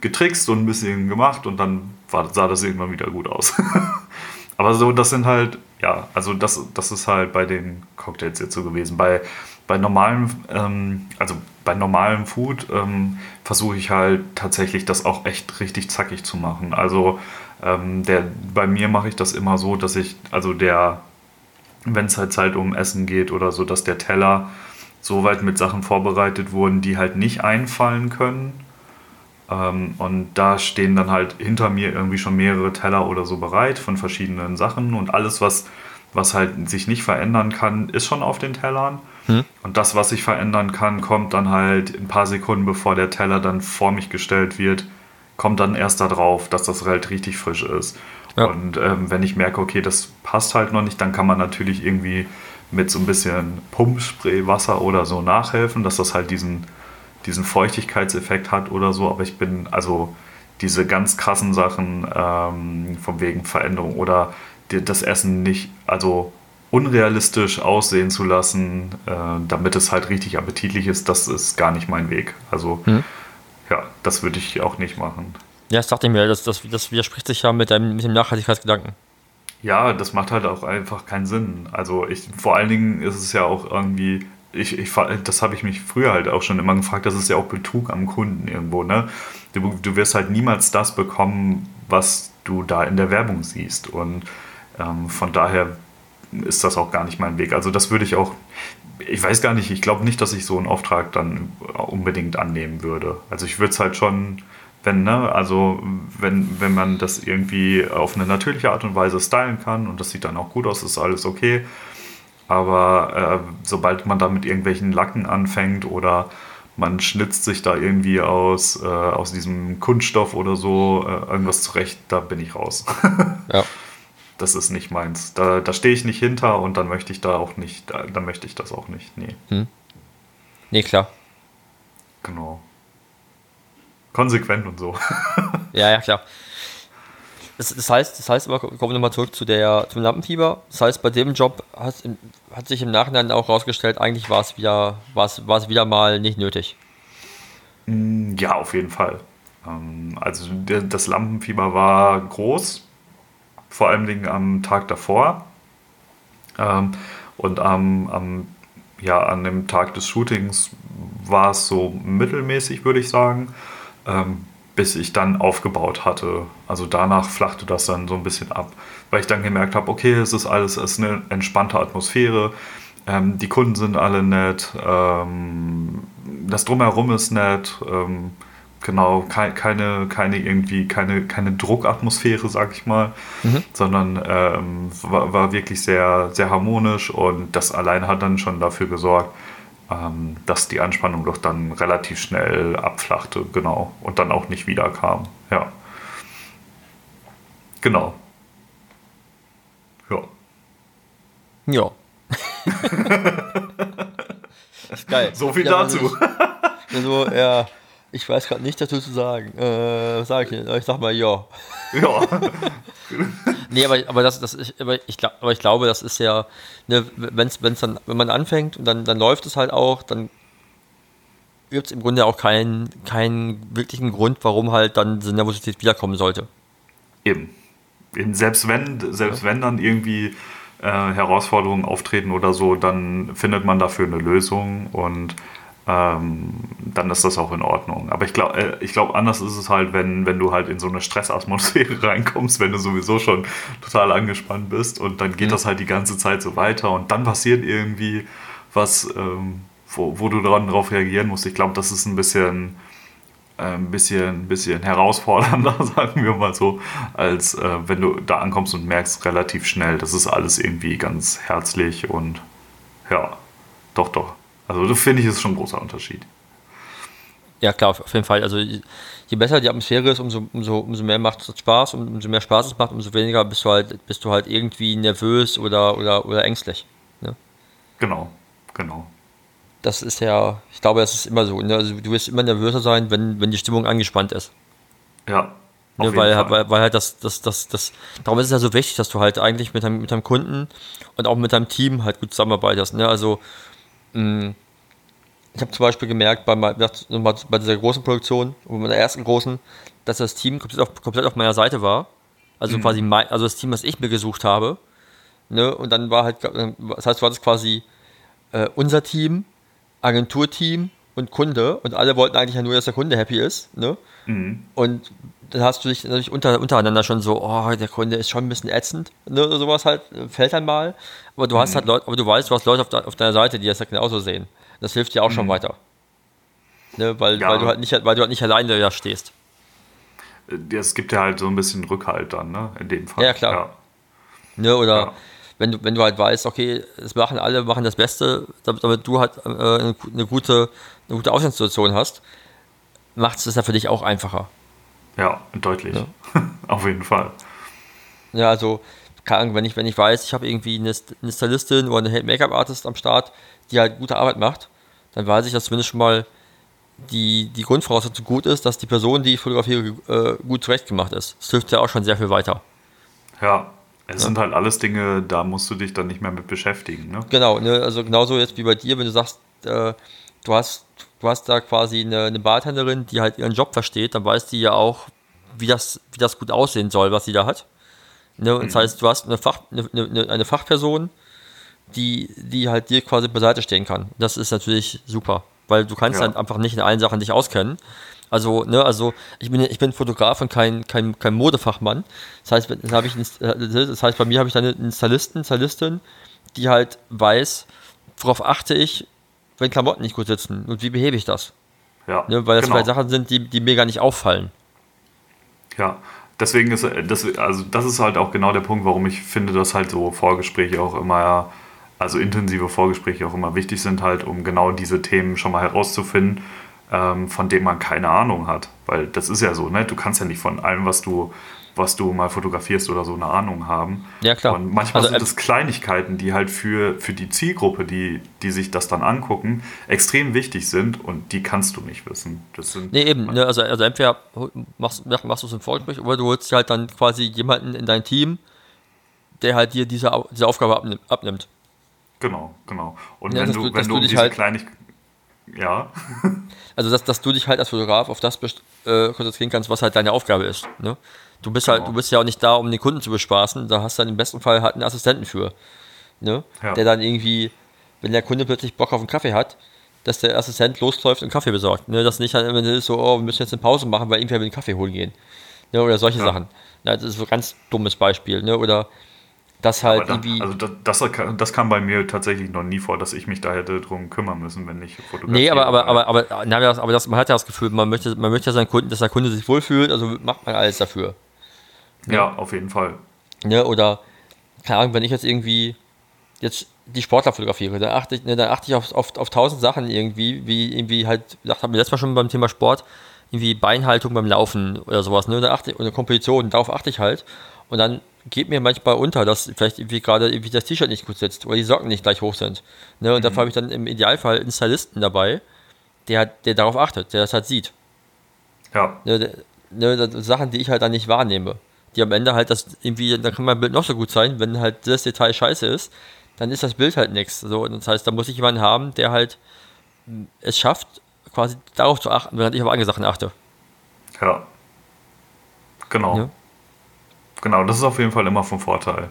getrickst und ein bisschen gemacht und dann war, sah das irgendwann wieder gut aus. [laughs] Aber so, das sind halt, ja, also das, das ist halt bei den Cocktails jetzt so gewesen. Bei, bei normalem, ähm, also bei normalem Food ähm, versuche ich halt tatsächlich das auch echt richtig zackig zu machen. Also ähm, der, bei mir mache ich das immer so, dass ich, also der, wenn es halt halt um Essen geht oder so, dass der Teller so weit mit Sachen vorbereitet wurden, die halt nicht einfallen können. Ähm, und da stehen dann halt hinter mir irgendwie schon mehrere Teller oder so bereit von verschiedenen Sachen und alles, was, was halt sich nicht verändern kann, ist schon auf den Tellern. Hm. Und das, was sich verändern kann, kommt dann halt ein paar Sekunden bevor der Teller dann vor mich gestellt wird, kommt dann erst darauf, dass das halt richtig frisch ist. Ja. Und ähm, wenn ich merke, okay, das passt halt noch nicht, dann kann man natürlich irgendwie mit so ein bisschen Pumpspray, Wasser oder so nachhelfen, dass das halt diesen, diesen Feuchtigkeitseffekt hat oder so. Aber ich bin, also diese ganz krassen Sachen ähm, von wegen Veränderung oder die, das Essen nicht, also unrealistisch aussehen zu lassen, äh, damit es halt richtig appetitlich ist, das ist gar nicht mein Weg. Also hm ja, das würde ich auch nicht machen. Ja, das dachte ich mir, das, das, das widerspricht sich ja mit, deinem, mit dem Nachhaltigkeitsgedanken. Ja, das macht halt auch einfach keinen Sinn. Also ich, vor allen Dingen ist es ja auch irgendwie, ich, ich, das habe ich mich früher halt auch schon immer gefragt, das ist ja auch Betrug am Kunden irgendwo, ne? Du, du wirst halt niemals das bekommen, was du da in der Werbung siehst. Und ähm, von daher ist das auch gar nicht mein Weg. Also das würde ich auch, ich weiß gar nicht, ich glaube nicht, dass ich so einen Auftrag dann unbedingt annehmen würde. Also ich würde es halt schon, wenn, ne, also wenn, wenn man das irgendwie auf eine natürliche Art und Weise stylen kann und das sieht dann auch gut aus, ist alles okay. Aber äh, sobald man da mit irgendwelchen Lacken anfängt oder man schnitzt sich da irgendwie aus, äh, aus diesem Kunststoff oder so äh, irgendwas zurecht, da bin ich raus. ja [laughs] das ist nicht meins. Da, da stehe ich nicht hinter und dann möchte ich da auch nicht, da, dann möchte ich das auch nicht. Nee. Hm. Nee, klar. Genau. Konsequent und so. [laughs] ja, ja, klar. Das, das, heißt, das heißt aber, kommen wir nochmal zurück zu der, zum Lampenfieber. Das heißt, bei dem Job hat, hat sich im Nachhinein auch herausgestellt, eigentlich war es wieder, wieder mal nicht nötig. Mm, ja, auf jeden Fall. Ähm, also das Lampenfieber war groß, vor allen Dingen am Tag davor. Ähm, und am, am, ja, an dem Tag des Shootings war es so mittelmäßig, würde ich sagen, ähm, bis ich dann aufgebaut hatte. Also danach flachte das dann so ein bisschen ab, weil ich dann gemerkt habe, okay, es ist alles, es ist eine entspannte Atmosphäre. Ähm, die Kunden sind alle nett, ähm, das drumherum ist nett, genau, keine, keine irgendwie, keine, keine Druckatmosphäre, sag ich mal, mhm. sondern ähm, war, war, wirklich sehr, sehr harmonisch und das allein hat dann schon dafür gesorgt, ähm, dass die Anspannung doch dann relativ schnell abflachte, genau, und dann auch nicht wiederkam, ja. Genau. Ja. Ja. ist [laughs] geil. So viel ja, dazu. Also, ja. Ich weiß gerade nicht dazu zu sagen. Äh, was sage ich denn? Ich sag mal ja. Ja. [laughs] Nee, aber, aber, das, das ist, aber, ich, aber ich glaube, das ist ja, ne, wenn's, wenn's dann, wenn man anfängt und dann, dann läuft es halt auch, dann gibt es im Grunde auch keinen, keinen wirklichen Grund, warum halt dann diese Nervosität wiederkommen sollte. Eben. Eben selbst wenn, selbst ja. wenn dann irgendwie äh, Herausforderungen auftreten oder so, dann findet man dafür eine Lösung und ähm, dann ist das auch in Ordnung. Aber ich glaube, äh, ich glaub, anders ist es halt, wenn, wenn du halt in so eine Stressatmosphäre [laughs] reinkommst, wenn du sowieso schon total angespannt bist und dann geht mhm. das halt die ganze Zeit so weiter und dann passiert irgendwie was, ähm, wo, wo du darauf reagieren musst. Ich glaube, das ist ein bisschen, äh, ein bisschen, bisschen herausfordernder, [laughs] sagen wir mal so, als äh, wenn du da ankommst und merkst relativ schnell, das ist alles irgendwie ganz herzlich und ja, doch, doch. Also das finde ich ist schon ein großer Unterschied. Ja, klar, auf jeden Fall. Also je besser die Atmosphäre ist, umso, umso, umso mehr macht es Spaß und umso mehr Spaß es macht, umso weniger bist du halt, bist du halt irgendwie nervös oder, oder, oder ängstlich. Ne? Genau, genau. Das ist ja, ich glaube, das ist immer so. Ne? Also du wirst immer nervöser sein, wenn, wenn die Stimmung angespannt ist. Ja. Ne, weil, halt, weil, weil, halt das, das, das, das, darum ist es ja so wichtig, dass du halt eigentlich mit deinem, mit deinem Kunden und auch mit deinem Team halt gut zusammenarbeitest. Ne? Also. Ich habe zum Beispiel gemerkt, bei, bei dieser großen Produktion, bei meiner ersten großen, dass das Team komplett auf, komplett auf meiner Seite war. Also mhm. quasi mein, also das Team, was ich mir gesucht habe. Ne? Und dann war halt, das heißt, war das quasi äh, unser Team, Agenturteam und Kunde und alle wollten eigentlich ja nur, dass der Kunde happy ist. Ne? Mhm. Und dann hast du dich natürlich unter, untereinander schon so, oh, der Kunde ist schon ein bisschen ätzend, ne, sowas halt, fällt dann mal. Aber du mhm. hast halt Leute, aber du weißt, du hast Leute auf, de, auf deiner Seite, die das halt genauso sehen. Das hilft dir auch mhm. schon weiter. Ne, weil, ja. weil, du halt nicht, weil du halt nicht alleine da stehst. Es gibt ja halt so ein bisschen Rückhalt dann, ne, in dem Fall. Ja, klar. Ja. Ne, oder ja. wenn, du, wenn du halt weißt, okay, es machen alle, machen das Beste, damit, damit du halt äh, eine, eine, gute, eine gute Ausgangssituation hast, macht es das ja für dich auch einfacher. Ja, deutlich. Ja. [laughs] Auf jeden Fall. Ja, also, keine Ahnung, wenn ich, wenn ich weiß, ich habe irgendwie eine, eine Stylistin oder eine Make-up-Artist am Start, die halt gute Arbeit macht, dann weiß ich, dass zumindest schon mal die, die Grundvoraussetzung gut ist, dass die Person, die ich fotografiere, äh, gut zurechtgemacht ist. Das hilft ja auch schon sehr viel weiter. Ja, es ja. sind halt alles Dinge, da musst du dich dann nicht mehr mit beschäftigen. Ne? Genau, ne, also genauso jetzt wie bei dir, wenn du sagst, äh, du hast du hast da quasi eine, eine Bartenderin, die halt ihren Job versteht, dann weiß die ja auch, wie das, wie das gut aussehen soll, was sie da hat. Ne? Mhm. das heißt, du hast eine, Fach, eine, eine, eine, Fachperson, die, die halt dir quasi beiseite stehen kann. Das ist natürlich super, weil du kannst ja. dann einfach nicht in allen Sachen dich auskennen. Also, ne, also ich bin, ich bin Fotograf und kein, kein, kein Modefachmann. Das heißt, das, habe ich, das heißt, bei mir habe ich dann einen Stylisten, Stylistin, die halt weiß, worauf achte ich, wenn Klamotten nicht gut sitzen und wie behebe ich das? Ja, ne, weil das genau. vielleicht Sachen sind, die, die mir gar nicht auffallen. Ja, deswegen ist das, also das ist halt auch genau der Punkt, warum ich finde, dass halt so Vorgespräche auch immer, also intensive Vorgespräche auch immer wichtig sind, halt, um genau diese Themen schon mal herauszufinden, ähm, von denen man keine Ahnung hat. Weil das ist ja so, ne? Du kannst ja nicht von allem, was du was du mal fotografierst oder so eine Ahnung haben. Ja, klar. Und manchmal also, sind es Kleinigkeiten, die halt für, für die Zielgruppe, die, die sich das dann angucken, extrem wichtig sind und die kannst du nicht wissen. Das sind nee, eben. Ne, also, also entweder machst, machst du es im Vorgespräch oder du holst halt dann quasi jemanden in dein Team, der halt dir diese, diese Aufgabe abnimmt. Genau, genau. Und ja, wenn du, wenn du, du diese halt Kleinigkeiten ja. [laughs] also, dass, dass du dich halt als Fotograf auf das äh, konzentrieren kannst, was halt deine Aufgabe ist. Ne? Du bist halt, genau. du bist ja auch nicht da, um den Kunden zu bespaßen. Da hast du dann im besten Fall halt einen Assistenten für. Ne? Ja. Der dann irgendwie, wenn der Kunde plötzlich Bock auf einen Kaffee hat, dass der Assistent losläuft und Kaffee besorgt. Ne? Das nicht dann immer so, oh, wir müssen jetzt eine Pause machen, weil irgendwer will den Kaffee holen gehen. Ne? Oder solche ja. Sachen. Ja, das ist so ein ganz dummes Beispiel. Ne? Oder das halt da, irgendwie. Also das, das, das, kam bei mir tatsächlich noch nie vor, dass ich mich da hätte drum kümmern müssen, wenn ich fotografiere. Nee, aber, aber, aber, aber, na, aber das, man hat ja das Gefühl, man möchte, man möchte ja seinen Kunden, dass der Kunde sich wohlfühlt, also macht man alles dafür. Ja, auf jeden Fall. Ja, oder, keine Ahnung, wenn ich jetzt irgendwie jetzt die Sportler fotografiere, dann achte ich, ne, dann achte ich auf, auf, auf tausend Sachen irgendwie, wie irgendwie halt, das haben wir letztes Mal schon beim Thema Sport, irgendwie Beinhaltung beim Laufen oder sowas, ne, da achte ich, oder Komposition, darauf achte ich halt. Und dann geht mir manchmal unter, dass vielleicht irgendwie gerade irgendwie das T-Shirt nicht gut sitzt oder die Socken nicht gleich hoch sind. Ne, und mhm. dafür habe ich dann im Idealfall einen Stylisten dabei, der, der darauf achtet, der das halt sieht. Ja. Ne, ne, Sachen, die ich halt dann nicht wahrnehme die am Ende halt das irgendwie, da kann mein Bild noch so gut sein, wenn halt das Detail scheiße ist, dann ist das Bild halt nichts. So, das heißt, da muss ich jemanden haben, der halt es schafft, quasi darauf zu achten, während ich auf andere Sachen achte. Ja. Genau. Ja. Genau, das ist auf jeden Fall immer vom Vorteil.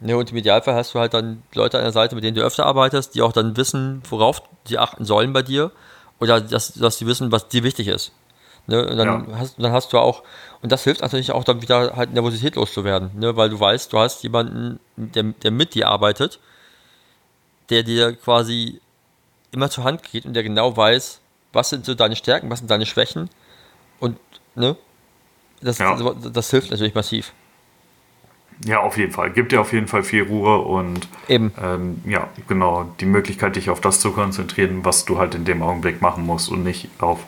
Ja, und im Idealfall hast du halt dann Leute an der Seite, mit denen du öfter arbeitest, die auch dann wissen, worauf sie achten sollen bei dir. Oder dass, dass sie wissen, was dir wichtig ist. Ne? Und dann, ja. hast, dann hast du auch, und das hilft natürlich auch dann wieder halt Nervosität loszuwerden, ne? weil du weißt, du hast jemanden, der, der mit dir arbeitet, der dir quasi immer zur Hand geht und der genau weiß, was sind so deine Stärken, was sind deine Schwächen und ne, das, ja. das, das hilft natürlich massiv. Ja, auf jeden Fall. Gibt dir auf jeden Fall viel Ruhe und Eben. Ähm, ja, genau, die Möglichkeit, dich auf das zu konzentrieren, was du halt in dem Augenblick machen musst und nicht auf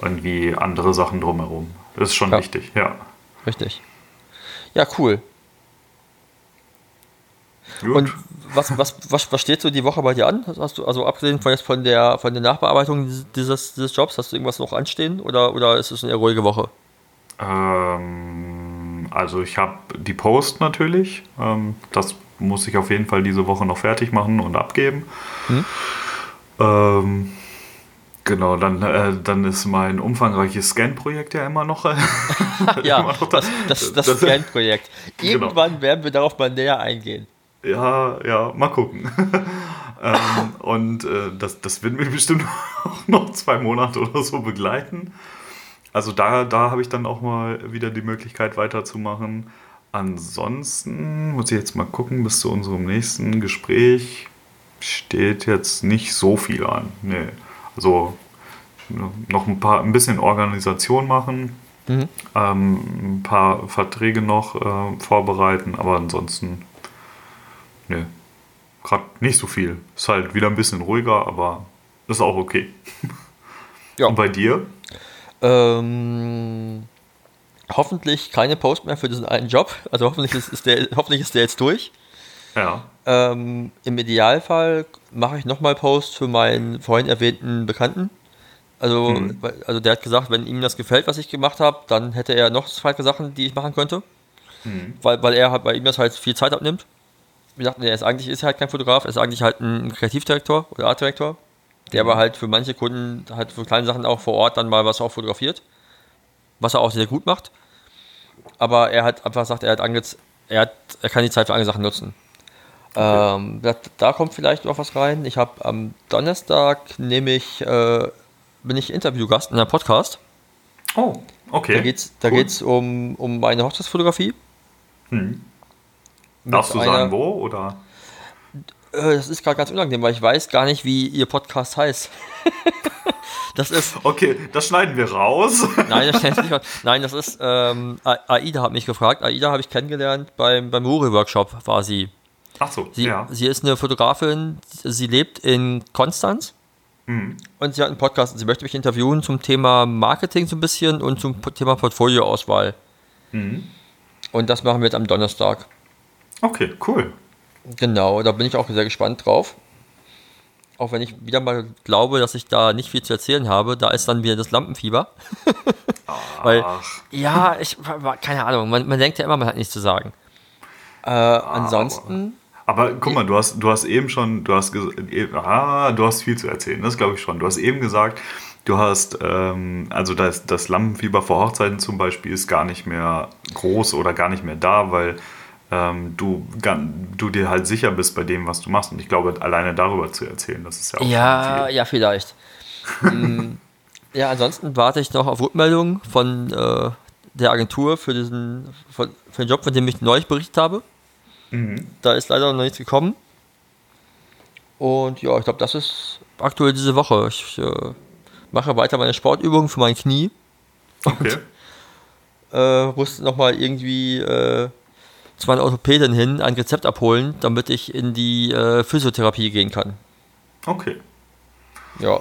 irgendwie andere Sachen drumherum. Das ist schon ja. wichtig, ja. Richtig. Ja, cool. Gut. Und was, was, was, was steht so die Woche bei dir an? Hast du, also abgesehen von, jetzt von, der, von der Nachbearbeitung dieses, dieses Jobs, hast du irgendwas noch anstehen oder, oder ist es eine ruhige Woche? Ähm, also ich habe die Post natürlich. Ähm, das muss ich auf jeden Fall diese Woche noch fertig machen und abgeben. Hm? Ähm, genau, dann, äh, dann ist mein umfangreiches Scan-Projekt ja immer noch. Äh, [laughs] ja, [laughs] immer noch da. das, das, das, das Scan-Projekt. [laughs] Genau. Irgendwann genau. werden wir darauf mal näher eingehen. Ja, ja, mal gucken. ähm, und äh, das, das wird mich bestimmt noch zwei Monate oder so begleiten. Also da, da habe ich dann auch mal wieder die Möglichkeit weiterzumachen. Ansonsten muss ich jetzt mal gucken, bis zu unserem nächsten Gespräch steht jetzt nicht so viel an. Nee. Also noch ein paar, ein bisschen Organisation machen, mhm. ähm, ein paar Verträge noch äh, vorbereiten, aber ansonsten Nee. Gerade nicht so viel. Ist halt wieder ein bisschen ruhiger, aber ist auch okay. Ja. Und bei dir? Ähm, hoffentlich keine Post mehr für diesen einen Job. Also hoffentlich ist, ist der, hoffentlich ist der jetzt durch. Ja. Ähm, Im Idealfall mache ich nochmal Post für meinen vorhin erwähnten Bekannten. Also, hm. also der hat gesagt, wenn ihm das gefällt, was ich gemacht habe, dann hätte er noch zwei Sachen, die ich machen könnte. Hm. Weil, weil er bei ihm das halt viel Zeit abnimmt wie gesagt, er ist eigentlich ist halt kein Fotograf, er ist eigentlich halt ein Kreativdirektor oder Artdirektor, der aber halt für manche Kunden halt für kleine Sachen auch vor Ort dann mal was auch fotografiert, was er auch sehr gut macht. Aber er hat einfach gesagt, er hat angez er hat, er kann die Zeit für andere Sachen nutzen. Okay. Ähm, da, da, kommt vielleicht noch was rein. Ich habe am Donnerstag nämlich äh, bin ich Interviewgast in einem Podcast. Oh, okay. Da geht es da cool. um, um meine Hochzeitsfotografie. Hm. Darfst du sagen, wo? Oder? Äh, das ist gerade ganz unangenehm, weil ich weiß gar nicht, wie ihr Podcast heißt. [laughs] das ist. Okay, das schneiden wir raus. [laughs] Nein, das, nicht raus. Nein, das ist. Ähm, Aida hat mich gefragt. Aida habe ich kennengelernt beim, beim Uri-Workshop, war sie. Ach so, sie, ja. Sie ist eine Fotografin, sie lebt in Konstanz. Mhm. Und sie hat einen Podcast und sie möchte mich interviewen zum Thema Marketing so ein bisschen und zum Thema Portfolioauswahl. Mhm. Und das machen wir jetzt am Donnerstag. Okay, cool. Genau, da bin ich auch sehr gespannt drauf. Auch wenn ich wieder mal glaube, dass ich da nicht viel zu erzählen habe, da ist dann wieder das Lampenfieber. [laughs] Weil, ja, ich, keine Ahnung, man, man denkt ja immer, man hat nichts zu sagen. Äh, ansonsten. Aber, guck mal, du hast, du hast eben schon, du hast, ah, du hast viel zu erzählen, das glaube ich schon. Du hast eben gesagt, du hast, ähm, also das, das Lampenfieber vor Hochzeiten zum Beispiel ist gar nicht mehr groß oder gar nicht mehr da, weil ähm, du, du dir halt sicher bist bei dem, was du machst. Und ich glaube, alleine darüber zu erzählen, das ist ja auch Ja, viel. ja, vielleicht. Mm, ja, ansonsten warte ich noch auf Rückmeldungen von äh, der Agentur für diesen von, für den Job, von dem ich neulich berichtet habe. Mhm. Da ist leider noch nichts gekommen. Und ja, ich glaube, das ist aktuell diese Woche. Ich äh, mache weiter meine Sportübungen für mein Knie. Okay. Und, äh, muss nochmal irgendwie äh, zu meiner Orthopädin hin ein Rezept abholen, damit ich in die äh, Physiotherapie gehen kann. Okay. Ja.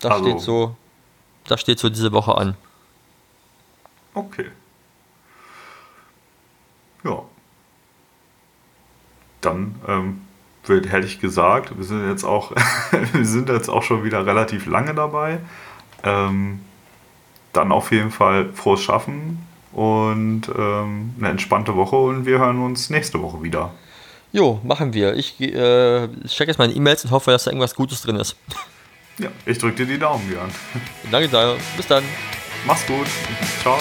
Das also. steht so. Das steht so diese Woche an. Okay. Ja. Dann ähm, wird, hätte ich gesagt, wir sind jetzt auch, [laughs] wir sind jetzt auch schon wieder relativ lange dabei. Ähm, dann auf jeden Fall frohes Schaffen und ähm, eine entspannte Woche und wir hören uns nächste Woche wieder. Jo, machen wir. Ich äh, check jetzt meine E-Mails und hoffe, dass da irgendwas Gutes drin ist. Ja, ich drücke dir die Daumen, Björn. Danke, Daniel. Bis dann. Mach's gut. Ciao.